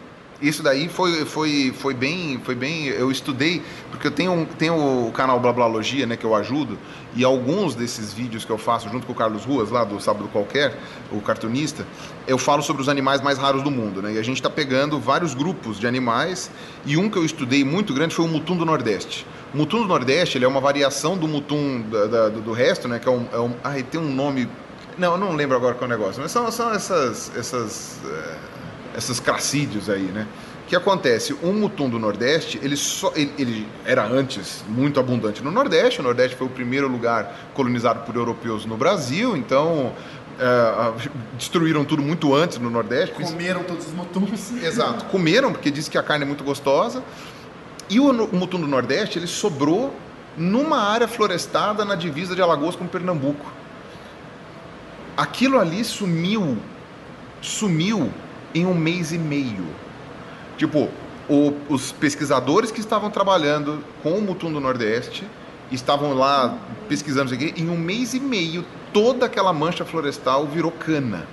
isso daí foi, foi, foi, bem, foi bem. Eu estudei, porque eu tenho, tenho o canal Blablalogia, né, que eu ajudo, e alguns desses vídeos que eu faço junto com o Carlos Ruas, lá do Sábado Qualquer, o cartunista, eu falo sobre os animais mais raros do mundo. Né? E a gente está pegando vários grupos de animais, e um que eu estudei muito grande foi o mutum do Nordeste. O mutum do Nordeste ele é uma variação do mutum da, da, do, resto, né, que é um, é um. Tem um nome. Não, eu não lembro agora qual é o negócio, mas são, são essas. essas é esses cracídeos aí, né? O que acontece? O mutum do Nordeste, ele, só, ele, ele, era antes muito abundante no Nordeste. O Nordeste foi o primeiro lugar colonizado por europeus no Brasil, então é, destruíram tudo muito antes no Nordeste. Comeram todos os mutuns. Exato, comeram porque diz que a carne é muito gostosa. E o, o mutum do Nordeste, ele sobrou numa área florestada na divisa de Alagoas com Pernambuco. Aquilo ali sumiu, sumiu em um mês e meio. Tipo, o, os pesquisadores que estavam trabalhando com o Mutum do Nordeste estavam lá pesquisando isso aqui, em um mês e meio toda aquela mancha florestal virou cana.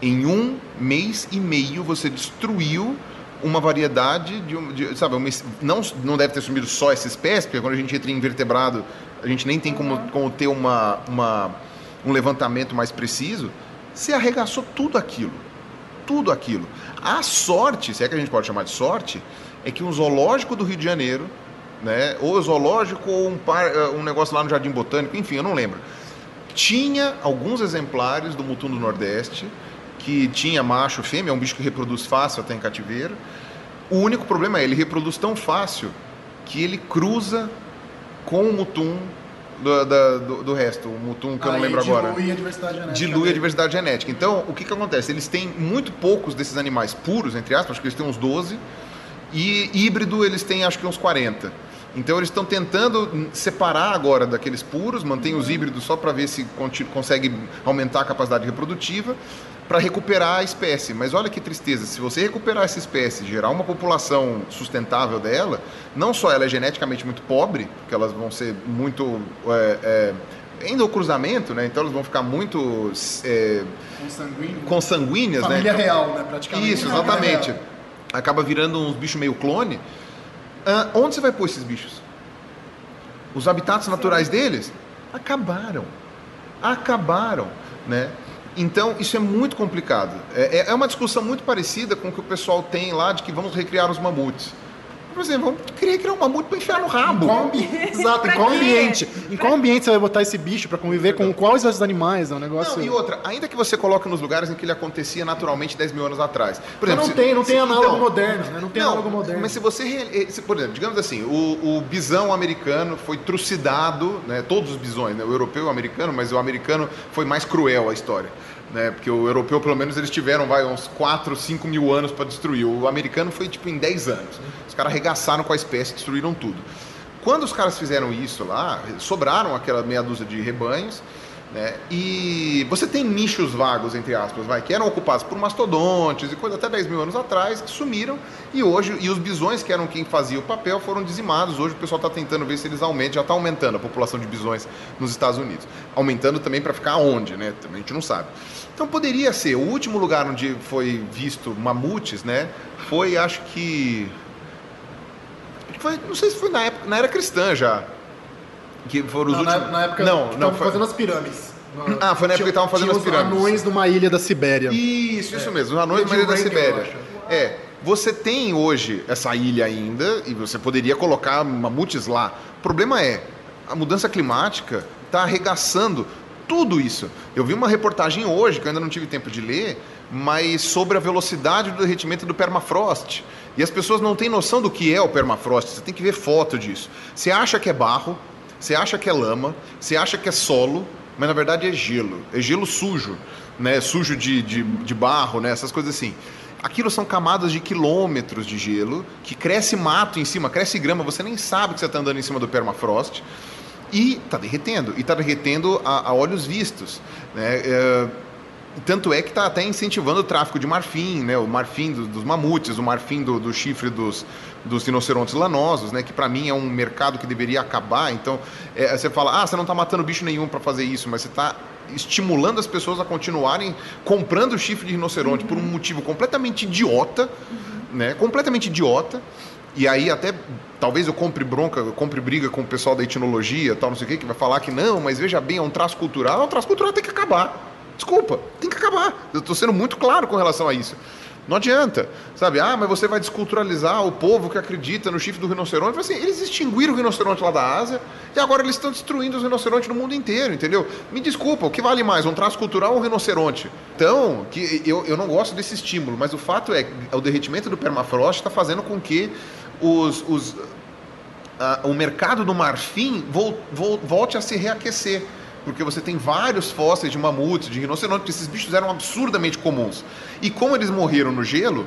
Em um mês e meio você destruiu uma variedade de, de sabe, uma, não, não deve ter sumido só essa espécie, porque quando a gente entra em invertebrado, a gente nem tem como, como ter uma, uma, um levantamento mais preciso. Você arregaçou tudo aquilo tudo aquilo. A sorte, se é que a gente pode chamar de sorte, é que um zoológico do Rio de Janeiro, né, ou zoológico ou um, par, eh, um negócio lá no Jardim Botânico, enfim, eu não lembro, tinha alguns exemplares do mutum do Nordeste, que tinha macho fêmea, é um bicho que reproduz fácil até em cativeiro. O único problema é ele reproduz tão fácil que ele cruza com o mutum do, do, do, resto, o mutum que eu não lembro agora. Dilui a diversidade genética. Dilui a diversidade genética. Então, o que, que acontece? Eles têm muito poucos desses animais puros, entre aspas, acho que eles têm uns 12, e híbrido eles têm acho que uns 40. Então eles estão tentando separar agora daqueles puros, mantém os híbridos só para ver se consegue aumentar a capacidade reprodutiva para recuperar a espécie. Mas olha que tristeza, se você recuperar essa espécie, gerar uma população sustentável dela, não só ela é geneticamente muito pobre, porque elas vão ser muito é, é, ainda o cruzamento, né? Então elas vão ficar muito é, consanguíneas, né? Família então, real, né? Praticamente. Isso, exatamente. Acaba virando uns bichos meio clone. Ah, onde você vai pôr esses bichos? Os habitats naturais deles acabaram. Acabaram, né? Então, isso é muito complicado. É, é, é uma discussão muito parecida com o que o pessoal tem lá de que vamos recriar os mamutes. Por exemplo, vamos querer criar um mamute para enfiar no rabo. Em qual ambi... Exato, em qual ambiente? Em qual ambiente você vai botar esse bicho para conviver com quais outros animais? É um negócio. Não, e outra, ainda que você coloque nos lugares em que ele acontecia naturalmente 10 mil anos atrás. Por exemplo, não se, tem, não se, tem análogo então, moderno, né? Não tem não, análogo moderno. Mas se você. Se, por exemplo, digamos assim, o, o bisão americano foi trucidado, né? Todos os bisões, né? O europeu e o americano, mas o americano foi mais cruel a história né? Porque o europeu, pelo menos, eles tiveram vai, uns 4, 5 mil anos para destruir. O americano foi tipo em 10 anos. Os caras arregaçaram com a espécie, destruíram tudo. Quando os caras fizeram isso lá, sobraram aquela meia dúzia de rebanhos Né? E você tem nichos vagos, entre aspas, vai, que eram ocupados por mastodontes e coisa até 10 mil anos atrás, que sumiram, e hoje, e os bisões, que eram quem fazia o papel, foram dizimados. Hoje o pessoal está tentando ver se eles aumentam, já está aumentando a população de bisões nos Estados Unidos. Aumentando também para ficar onde, né? A gente não sabe. Então poderia ser, o último lugar onde foi visto mamutes, né? Foi, acho que. Foi, não sei se foi na época, na era cristã já. Que foram os Não, últimos. na, na época não, que não, estavam foi... fazendo as pirâmides. Ah, foi na época que estavam fazendo Tinha as os pirâmides. anões numa ilha da Sibéria. Isso, isso mesmo, os anões da Ilha da Sibéria. É, você tem hoje essa ilha ainda e você poderia colocar mamutes lá. O problema é, a mudança climática está arregaçando tudo isso. Eu vi uma reportagem hoje, que eu ainda não tive tempo de ler, mas sobre a velocidade do derretimento do permafrost. E as pessoas não têm noção do que é o permafrost, você tem que ver foto disso. Você acha que é barro, você acha que é lama, você acha que é solo, mas na verdade é gelo. É gelo sujo, né? Sujo de, de, de barro, né? Essas coisas assim. Aquilo são camadas de quilômetros de gelo, que cresce mato em cima, cresce grama, você nem sabe que você está andando em cima do permafrost. E está derretendo, e está derretendo a, a olhos vistos. Né? É, tanto é que está até incentivando o tráfico de marfim, né? o marfim do- dos mamutes, o marfim do, do chifre dos, dos rinocerontes lanosos, né? que para mim é um mercado que deveria acabar. Então, é, você fala, ah, você não está matando bicho nenhum para fazer isso, mas você está estimulando as pessoas a continuarem comprando chifre de rinoceronte por um motivo completamente idiota, né? completamente idiota. E aí até talvez eu compre bronca, eu compre briga com o pessoal da etnologia, tal, não sei o quê, que vai falar que não, mas veja bem, é um traço cultural. É um traço cultural tem que acabar. Desculpa, tem que acabar. Eu estou sendo muito claro com relação a isso. Não adianta, sabe? Ah, mas você vai desculturalizar o povo que acredita no chifre do rinoceronte. Assim, eles extinguiram o rinoceronte lá da Ásia e agora eles estão destruindo os rinocerontes no mundo inteiro, entendeu? Me desculpa, o que vale mais, um traço cultural ou um rinoceronte? Então, que eu, eu não gosto desse estímulo, mas o fato é que o derretimento do permafrost está fazendo com que os, os, ah, o mercado do marfim vol, vol, volte a se reaquecer. Porque você tem vários fósseis de mamutes, de rinoceronte, que esses bichos eram absurdamente comuns. E como eles morreram no gelo,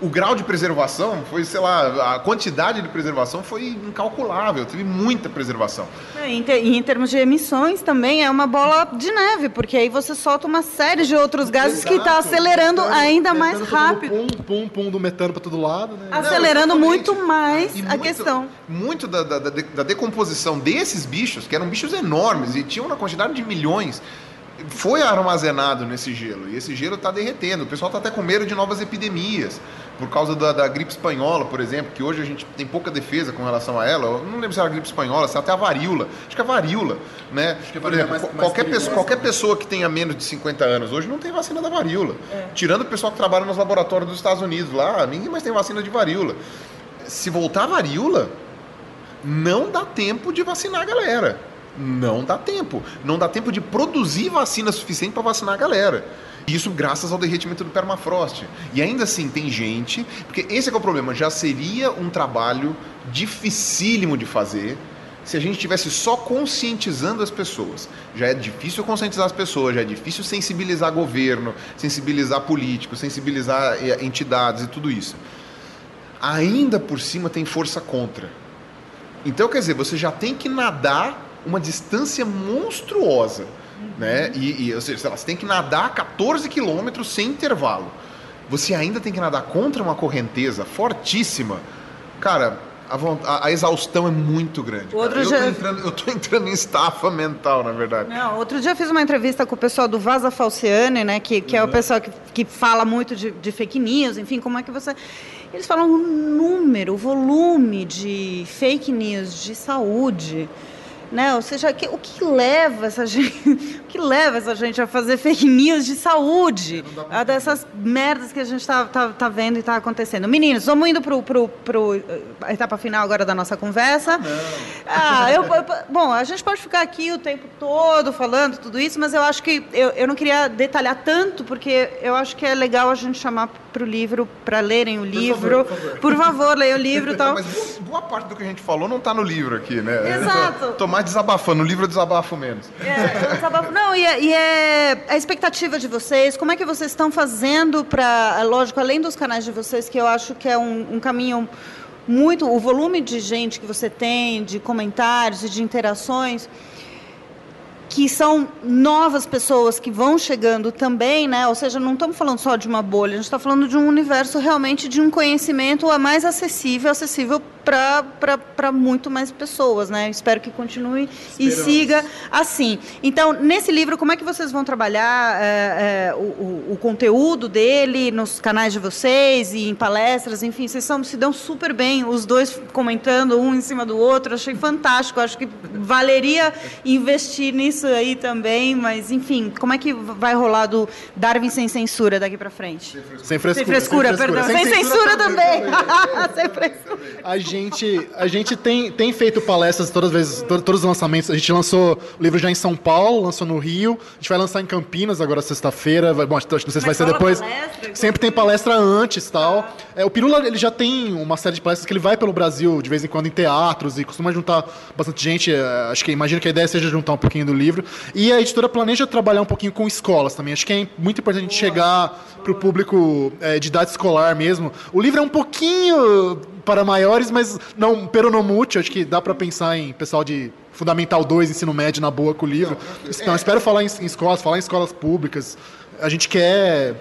o grau de preservação foi, sei lá, a quantidade de preservação foi incalculável, teve muita preservação. É, em, ter- em termos de emissões também é uma bola de neve, porque aí você solta uma série de outros gases que está Exato, acelerando metano- ainda mais rápido. Pum, pum, pum do metano para todo lado, né? Acelerando exatamente. muito mais E a muito- questão. Muito da, da, da decomposição desses bichos, que eram bichos enormes e tinham uma quantidade de milhões, foi armazenado nesse gelo. E esse gelo está derretendo. O pessoal está até com medo de novas epidemias. Por causa da, da gripe espanhola, por exemplo, que hoje a gente tem pouca defesa com relação a ela. Eu não lembro se era a gripe espanhola, se era até a varíola. Acho que é a varíoula, né? por varíola é exemplo, mais- qual- mais qualquer, pessoa, qualquer né? pessoa que tenha menos de 50 anos hoje não tem vacina da varíola. Tirando o pessoal que trabalha nos laboratórios dos Estados Unidos lá, ninguém mais tem vacina de varíola. Se voltar a varíola, não dá tempo de vacinar a galera. Não dá tempo. Não dá tempo de produzir vacina suficiente para vacinar a galera. Isso graças ao derretimento do permafrost. E ainda assim tem gente, porque esse é, é o problema, já seria um trabalho dificílimo de fazer se a gente estivesse só conscientizando as pessoas. Já é difícil conscientizar as pessoas, já é difícil sensibilizar governo, sensibilizar políticos, sensibilizar eh, entidades e tudo isso. Ainda por cima tem força contra. Então, quer dizer, você já tem que nadar uma distância monstruosa, né? E, e, ou seja, você tem que nadar 14 quilômetros sem intervalo. Você ainda tem que nadar contra uma correnteza fortíssima. Cara, a, a- exaustão é muito grande. Outro eu, já- tô entrando, eu entrando em estafa mental, na verdade. Não, outro dia eu fiz uma entrevista com o pessoal do Vaza Falciane, né, que, que é o pessoal que, que fala muito de, de fake news, enfim, como é que você... Eles falam o número, o volume de fake news de saúde, né? Ou seja, que- o que leva essa gente, o que leva essa gente a fazer fake news de saúde? A dessas merdas que a gente tá, tá, tá vendo e tá acontecendo. Meninos, vamos indo pro, pro, pro eh, a etapa final agora da nossa conversa. Ah, eu, eu- bom, a gente pode ficar aqui o tempo todo falando tudo isso, mas eu acho que eu, eu não queria detalhar tanto, porque eu acho que é legal a gente chamar para o livro, para lerem o livro. por favor. Por favor, leiam o livro e tal. Mas boa, boa parte do que a gente falou não tá no livro aqui, né? Exato. Tô mais desabafando. No livro eu desabafo menos. É, eu desabafo- não, e, é, e é a expectativa de vocês, como é que vocês estão fazendo para, lógico, além dos canais de vocês, que eu acho que é um, um caminho muito, o volume de gente que você tem, de comentários e de interações, que são novas pessoas que vão chegando também, né? Ou seja, não estamos falando só de uma bolha, a gente está falando de um universo realmente de um conhecimento mais acessível, acessível para muito mais pessoas, né? Espero que continue Esperamos. e siga assim. Então, nesse livro, como é que vocês vão trabalhar é, é, o, o, conteúdo dele nos canais de vocês e em palestras, enfim, vocês são, se dão super bem, os dois comentando um em cima do outro, achei fantástico, acho que valeria investir nisso aí também, mas enfim, como é que vai rolar do Darwin sem censura daqui para frente? Sem frescura. Sem frescura, sem frescura perdão. Sem, sem censura, censura, também. também. sem frescura. A gente gente, a gente tem, tem feito palestras todas as vezes, to, todos os lançamentos. A gente lançou o livro já em São Paulo, lançou no Rio. A gente vai lançar em Campinas agora sexta-feira. Bom, não sei se vai ser depois. Palestra, Sempre tem palestra antes tal. É, o Pirula ele já tem uma série de palestras que ele vai pelo Brasil de vez em quando em teatros e costuma juntar bastante gente. É, acho que imagino que a ideia seja juntar um pouquinho do livro. E a editora planeja trabalhar um pouquinho com escolas também. Acho que é muito importante a gente chegar para o público é, de idade escolar mesmo. O livro é um pouquinho para maiores, mas não peronomute, acho que dá para pensar em pessoal de Fundamental 2, ensino médio na boa com o livro. Então, espero falar em, em escolas, falar em escolas públicas. A gente quer.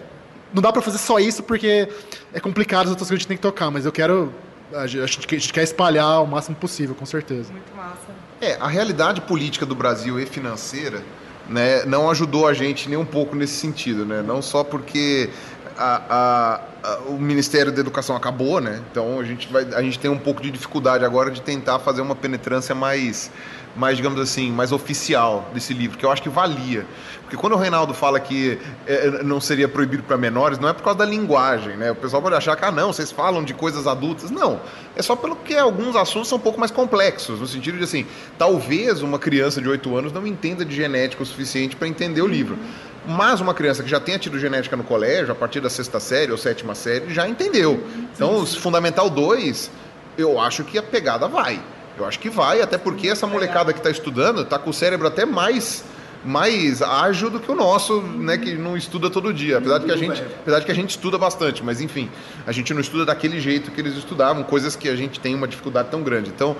Não dá para fazer só isso porque é complicado as outras coisas que a gente tem que tocar, mas eu quero. A gente, a gente quer espalhar o máximo possível, com certeza. Muito massa. É, a realidade política do Brasil e financeira né, não ajudou a gente nem um pouco nesse sentido, né? Não só porque a, a, a, o Ministério da Educação acabou, né? Então a gente, vai, a gente tem um pouco de dificuldade agora de tentar fazer uma penetrância mais, mais digamos assim, mais oficial desse livro, que eu acho que valia. Porque quando o Reinaldo fala que é, não seria proibido para menores, não é por causa da linguagem, né? O pessoal pode achar que, ah, não, vocês falam de coisas adultas. Não, é só pelo que alguns assuntos são um pouco mais complexos, no sentido de, assim, talvez uma criança de 8 anos não entenda de genética o suficiente para entender o livro. Mas uma criança que já tenha tido genética no colégio, a partir da sexta série ou sétima série, já entendeu. Então, os Fundamental 2, eu acho que a pegada vai. Eu acho que vai, até porque essa molecada que está estudando está com o cérebro até mais mais ágil do que o nosso, né, que não estuda todo dia. Apesar de que a gente, apesar de que a gente estuda bastante, mas enfim, a gente não estuda daquele jeito que eles estudavam, coisas que a gente tem uma dificuldade tão grande. Então,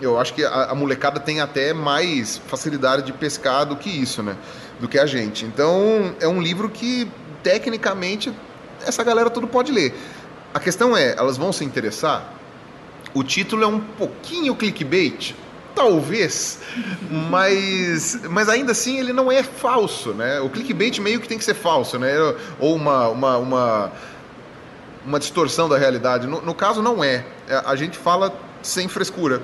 eu acho que a, a, molecada tem até mais facilidade de pescar do que isso, né, do que a gente. Então, é um livro que tecnicamente essa galera tudo pode ler. A questão é, elas vão se interessar? O título é um pouquinho clickbait, Talvez, mas, mas ainda assim ele não é falso, né? O clickbait meio que tem que ser falso, né? Ou uma, uma, uma, uma distorção da realidade. No, no caso, não é. é. A gente fala sem frescura.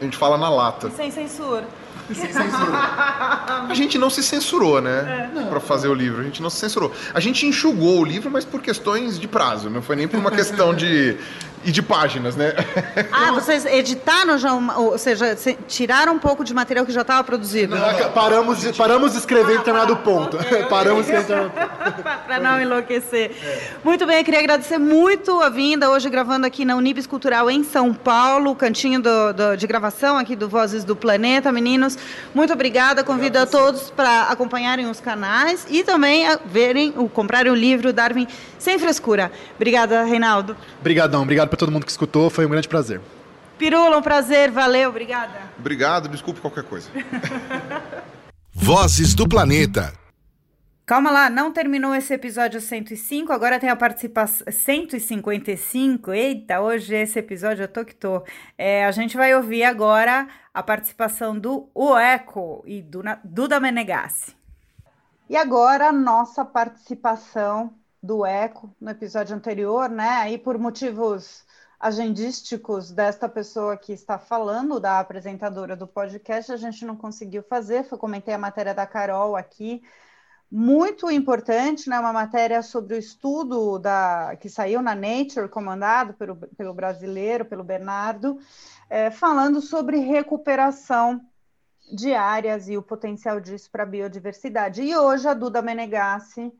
A gente fala na lata. Sem censura. Sem censura. A gente não se censurou, né? É. Para fazer o livro. A gente não se censurou. A gente enxugou o livro, mas por questões de prazo. Não foi nem por uma questão de, e de páginas, né? Ah, vocês editaram já, uma, ou seja, tiraram um pouco de material que já estava produzido? Não, paramos, de, paramos de escrever ah, em determinado ponto. Okay, paramos de escrever Para não enlouquecer. É. Muito bem, eu queria agradecer muito a vinda, hoje gravando aqui na Unibis Cultural em São Paulo, cantinho do, do, de gravação aqui do Vozes do Planeta. Meninos, muito obrigada. Convido a todos para acompanharem os canais e também a verem, o, comprarem o livro Darwin Sem Frescura. Obrigada, Reinaldo. Obrigadão, obrigado para todo mundo que escutou, foi um grande prazer. Pirula, um prazer, valeu, obrigada. Obrigado, desculpe qualquer coisa. Vozes do Planeta. Calma lá, não terminou esse episódio 105, agora tem a participação 155. Eita, hoje esse episódio eu tô que tô. É, a gente vai ouvir agora a participação do Ueco e do Duda Menegassi. E agora a nossa participação do Eco no episódio anterior, né? Aí por motivos agendísticos desta pessoa que está falando, da apresentadora do podcast, a gente não conseguiu fazer. Eu comentei a matéria da Carol aqui, muito importante, né? Uma matéria sobre o estudo da que saiu na Nature, comandado pelo, pelo brasileiro, pelo Bernardo, é, falando sobre recuperação de áreas e o potencial disso para a biodiversidade. E hoje a Duda Menegassi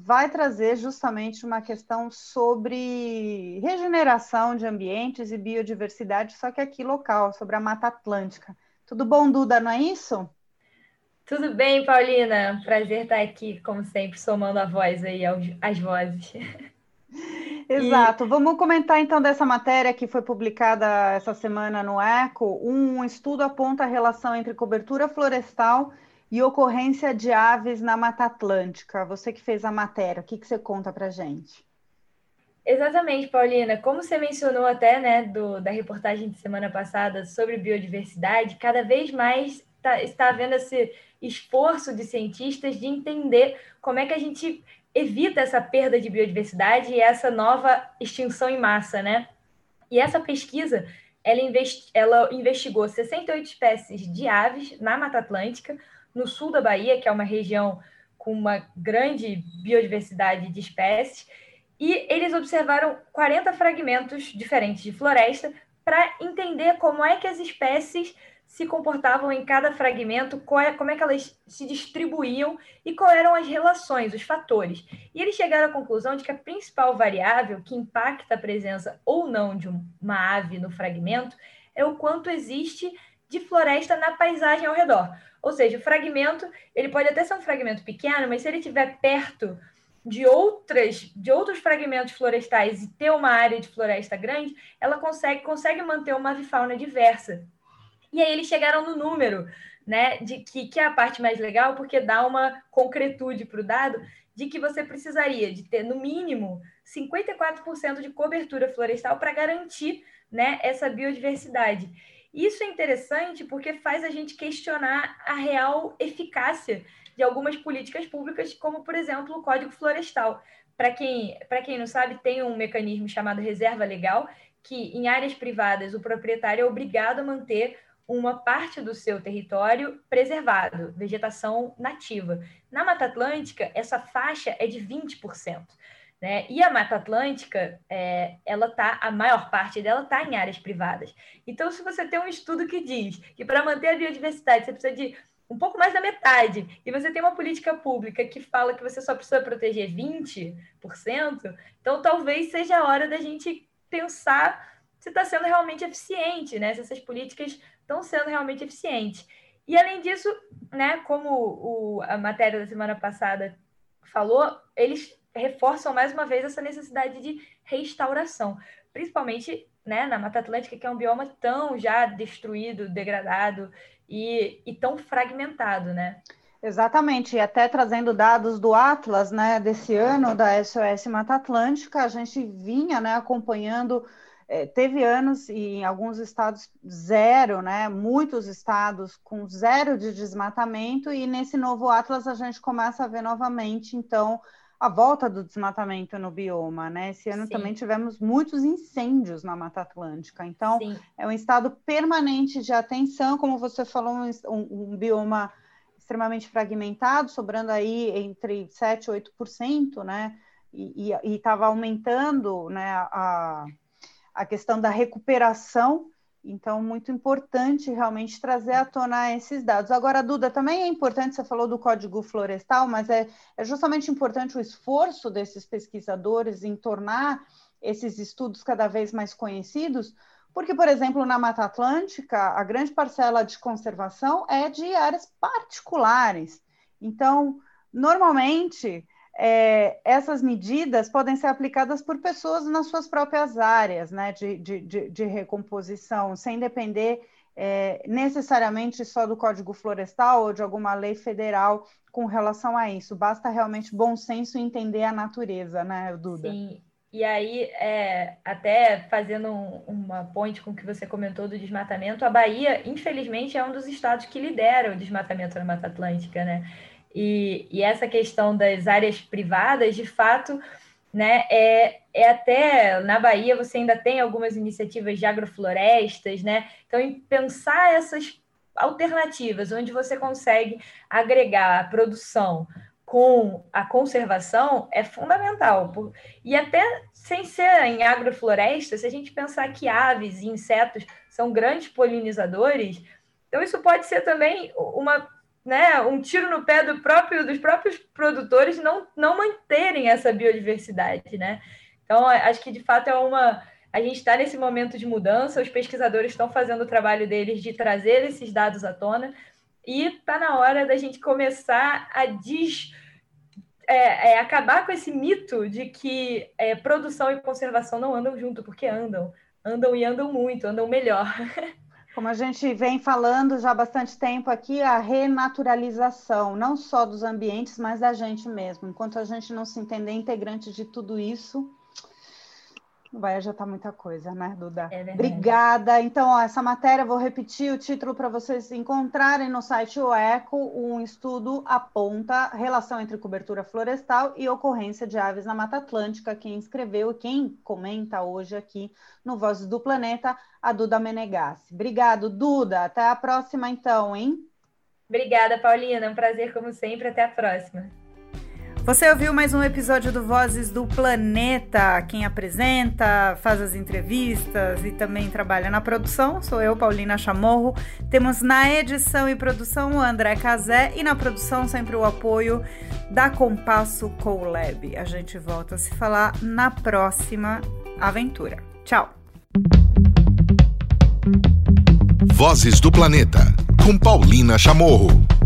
vai trazer justamente uma questão sobre regeneração de ambientes e biodiversidade, só que aqui local, sobre a Mata Atlântica. Tudo bom, Duda, não é isso? Tudo bem, Paulina. Prazer estar aqui, como sempre, somando a voz aí, às vozes. Exato. E... Vamos comentar então dessa matéria que foi publicada essa semana no Eco. Um estudo aponta a relação entre cobertura florestal e ocorrência de aves na Mata Atlântica. Você que fez a matéria, o que, que você conta para gente? Exatamente, Paulina. Como você mencionou até, né, do, da reportagem de semana passada sobre biodiversidade, cada vez mais tá, está havendo esse esforço de cientistas de entender como é que a gente evita essa perda de biodiversidade e essa nova extinção em massa, né? E essa pesquisa, ela, investi ela investigou 68 espécies de aves na Mata Atlântica, no sul da Bahia, que é uma região com uma grande biodiversidade de espécies, e eles observaram 40 fragmentos diferentes de floresta para entender como é que as espécies se comportavam em cada fragmento, é, como é que elas se distribuíam e quais eram as relações, os fatores. E eles chegaram à conclusão de que a principal variável que impacta a presença ou não de uma ave no fragmento é o quanto existe de floresta na paisagem ao redor. Ou seja, o fragmento, ele pode até ser um fragmento pequeno, mas se ele estiver perto de outras de outros fragmentos florestais e ter uma área de floresta grande, ela consegue consegue manter uma avifauna diversa. E aí eles chegaram no número, né, de que, que é a parte mais legal, porque dá uma concretude para o dado, de que você precisaria de ter, no mínimo, 54% de cobertura florestal para garantir né, essa biodiversidade. Isso é interessante porque faz a gente questionar a real eficácia de algumas políticas públicas, como, por exemplo, o Código Florestal. Para quem, quem não sabe, tem um mecanismo chamado reserva legal, que em áreas privadas o proprietário é obrigado a manter uma parte do seu território preservado, vegetação nativa. Na Mata Atlântica, essa faixa é de 20%. Né? E a Mata Atlântica, é, ela tá, a maior parte dela está em áreas privadas. Então, se você tem um estudo que diz que para manter a biodiversidade você precisa de um pouco mais da metade, e você tem uma política pública que fala que você só precisa proteger 20%, então talvez seja a hora da gente pensar se está sendo realmente eficiente, né? Se essas políticas estão sendo realmente eficientes. E além disso, né, como o, a matéria da semana passada falou, eles reforçam mais uma vez essa necessidade de restauração, principalmente né, na Mata Atlântica, que é um bioma tão já destruído, degradado e, e tão fragmentado, né? Exatamente, e até trazendo dados do Atlas, né, desse ano da SOS Mata Atlântica, a gente vinha, né, acompanhando é, teve anos e em alguns estados zero, né? Muitos estados com zero de desmatamento, e nesse novo Atlas a gente começa a ver novamente, então, a volta do desmatamento no bioma, né? Esse ano Sim. também tivemos muitos incêndios na Mata Atlântica, então Sim. é um estado permanente de atenção, como você falou, um, um, um bioma extremamente fragmentado, sobrando aí entre 7% e 8%, né? E estava aumentando né, a, a questão da recuperação. Então, muito importante realmente trazer à tona esses dados. Agora, Duda, também é importante, você falou do Código Florestal, mas é, é justamente importante o esforço desses pesquisadores em tornar esses estudos cada vez mais conhecidos, porque, por exemplo, na Mata Atlântica, a grande parcela de conservação é de áreas particulares. Então, normalmente, é, essas medidas podem ser aplicadas por pessoas nas suas próprias áreas né, de, de, de, de recomposição, sem depender é, necessariamente só do Código Florestal ou de alguma lei federal com relação a isso. Basta realmente bom senso entender a natureza, né, Duda? Sim. E aí, é, até fazendo um, uma ponte com o que você comentou do desmatamento, a Bahia, infelizmente, é um dos estados que lidera o desmatamento na Mata Atlântica, né? E, e essa questão das áreas privadas, de fato, né, é, é até na Bahia você ainda tem algumas iniciativas de agroflorestas, né? Então, pensar essas alternativas, onde você consegue agregar a produção com a conservação é fundamental. E até sem ser em agrofloresta, se a gente pensar que aves e insetos são grandes polinizadores, então isso pode ser também uma né, um tiro no pé do próprio, dos próprios produtores não, não manterem essa biodiversidade, né? Então, acho que de fato é uma. A gente está nesse momento de mudança, os pesquisadores estão fazendo o trabalho deles de trazer esses dados à tona, e está na hora da gente começar a des, é, é, acabar com esse mito de que é, produção e conservação não andam junto, porque andam. Andam e andam muito, andam melhor. Como a gente vem falando já há bastante tempo aqui, a renaturalização, não só dos ambientes, mas da gente mesmo. Enquanto a gente não se entender integrante de tudo isso, vai adiantar muita coisa, né, Duda? É Obrigada. Então, ó, essa matéria, vou repetir o título para vocês encontrarem no site O Eco. Um estudo aponta relação entre cobertura florestal e ocorrência de aves na Mata Atlântica. Quem escreveu e quem comenta hoje aqui no Vozes do Planeta, a Duda Menegassi. Obrigado, Duda. Até a próxima, então, hein? Obrigada, Paulina. É um prazer, como sempre. Até a próxima. Você ouviu mais um episódio do Vozes do Planeta. Quem apresenta, faz as entrevistas e também trabalha na produção sou eu, Paulina Chamorro. Temos na edição e produção o André Cazé e na produção sempre o apoio da Compasso Colab. A gente volta a se falar na próxima aventura. Tchau! Vozes do Planeta, com Paulina Chamorro.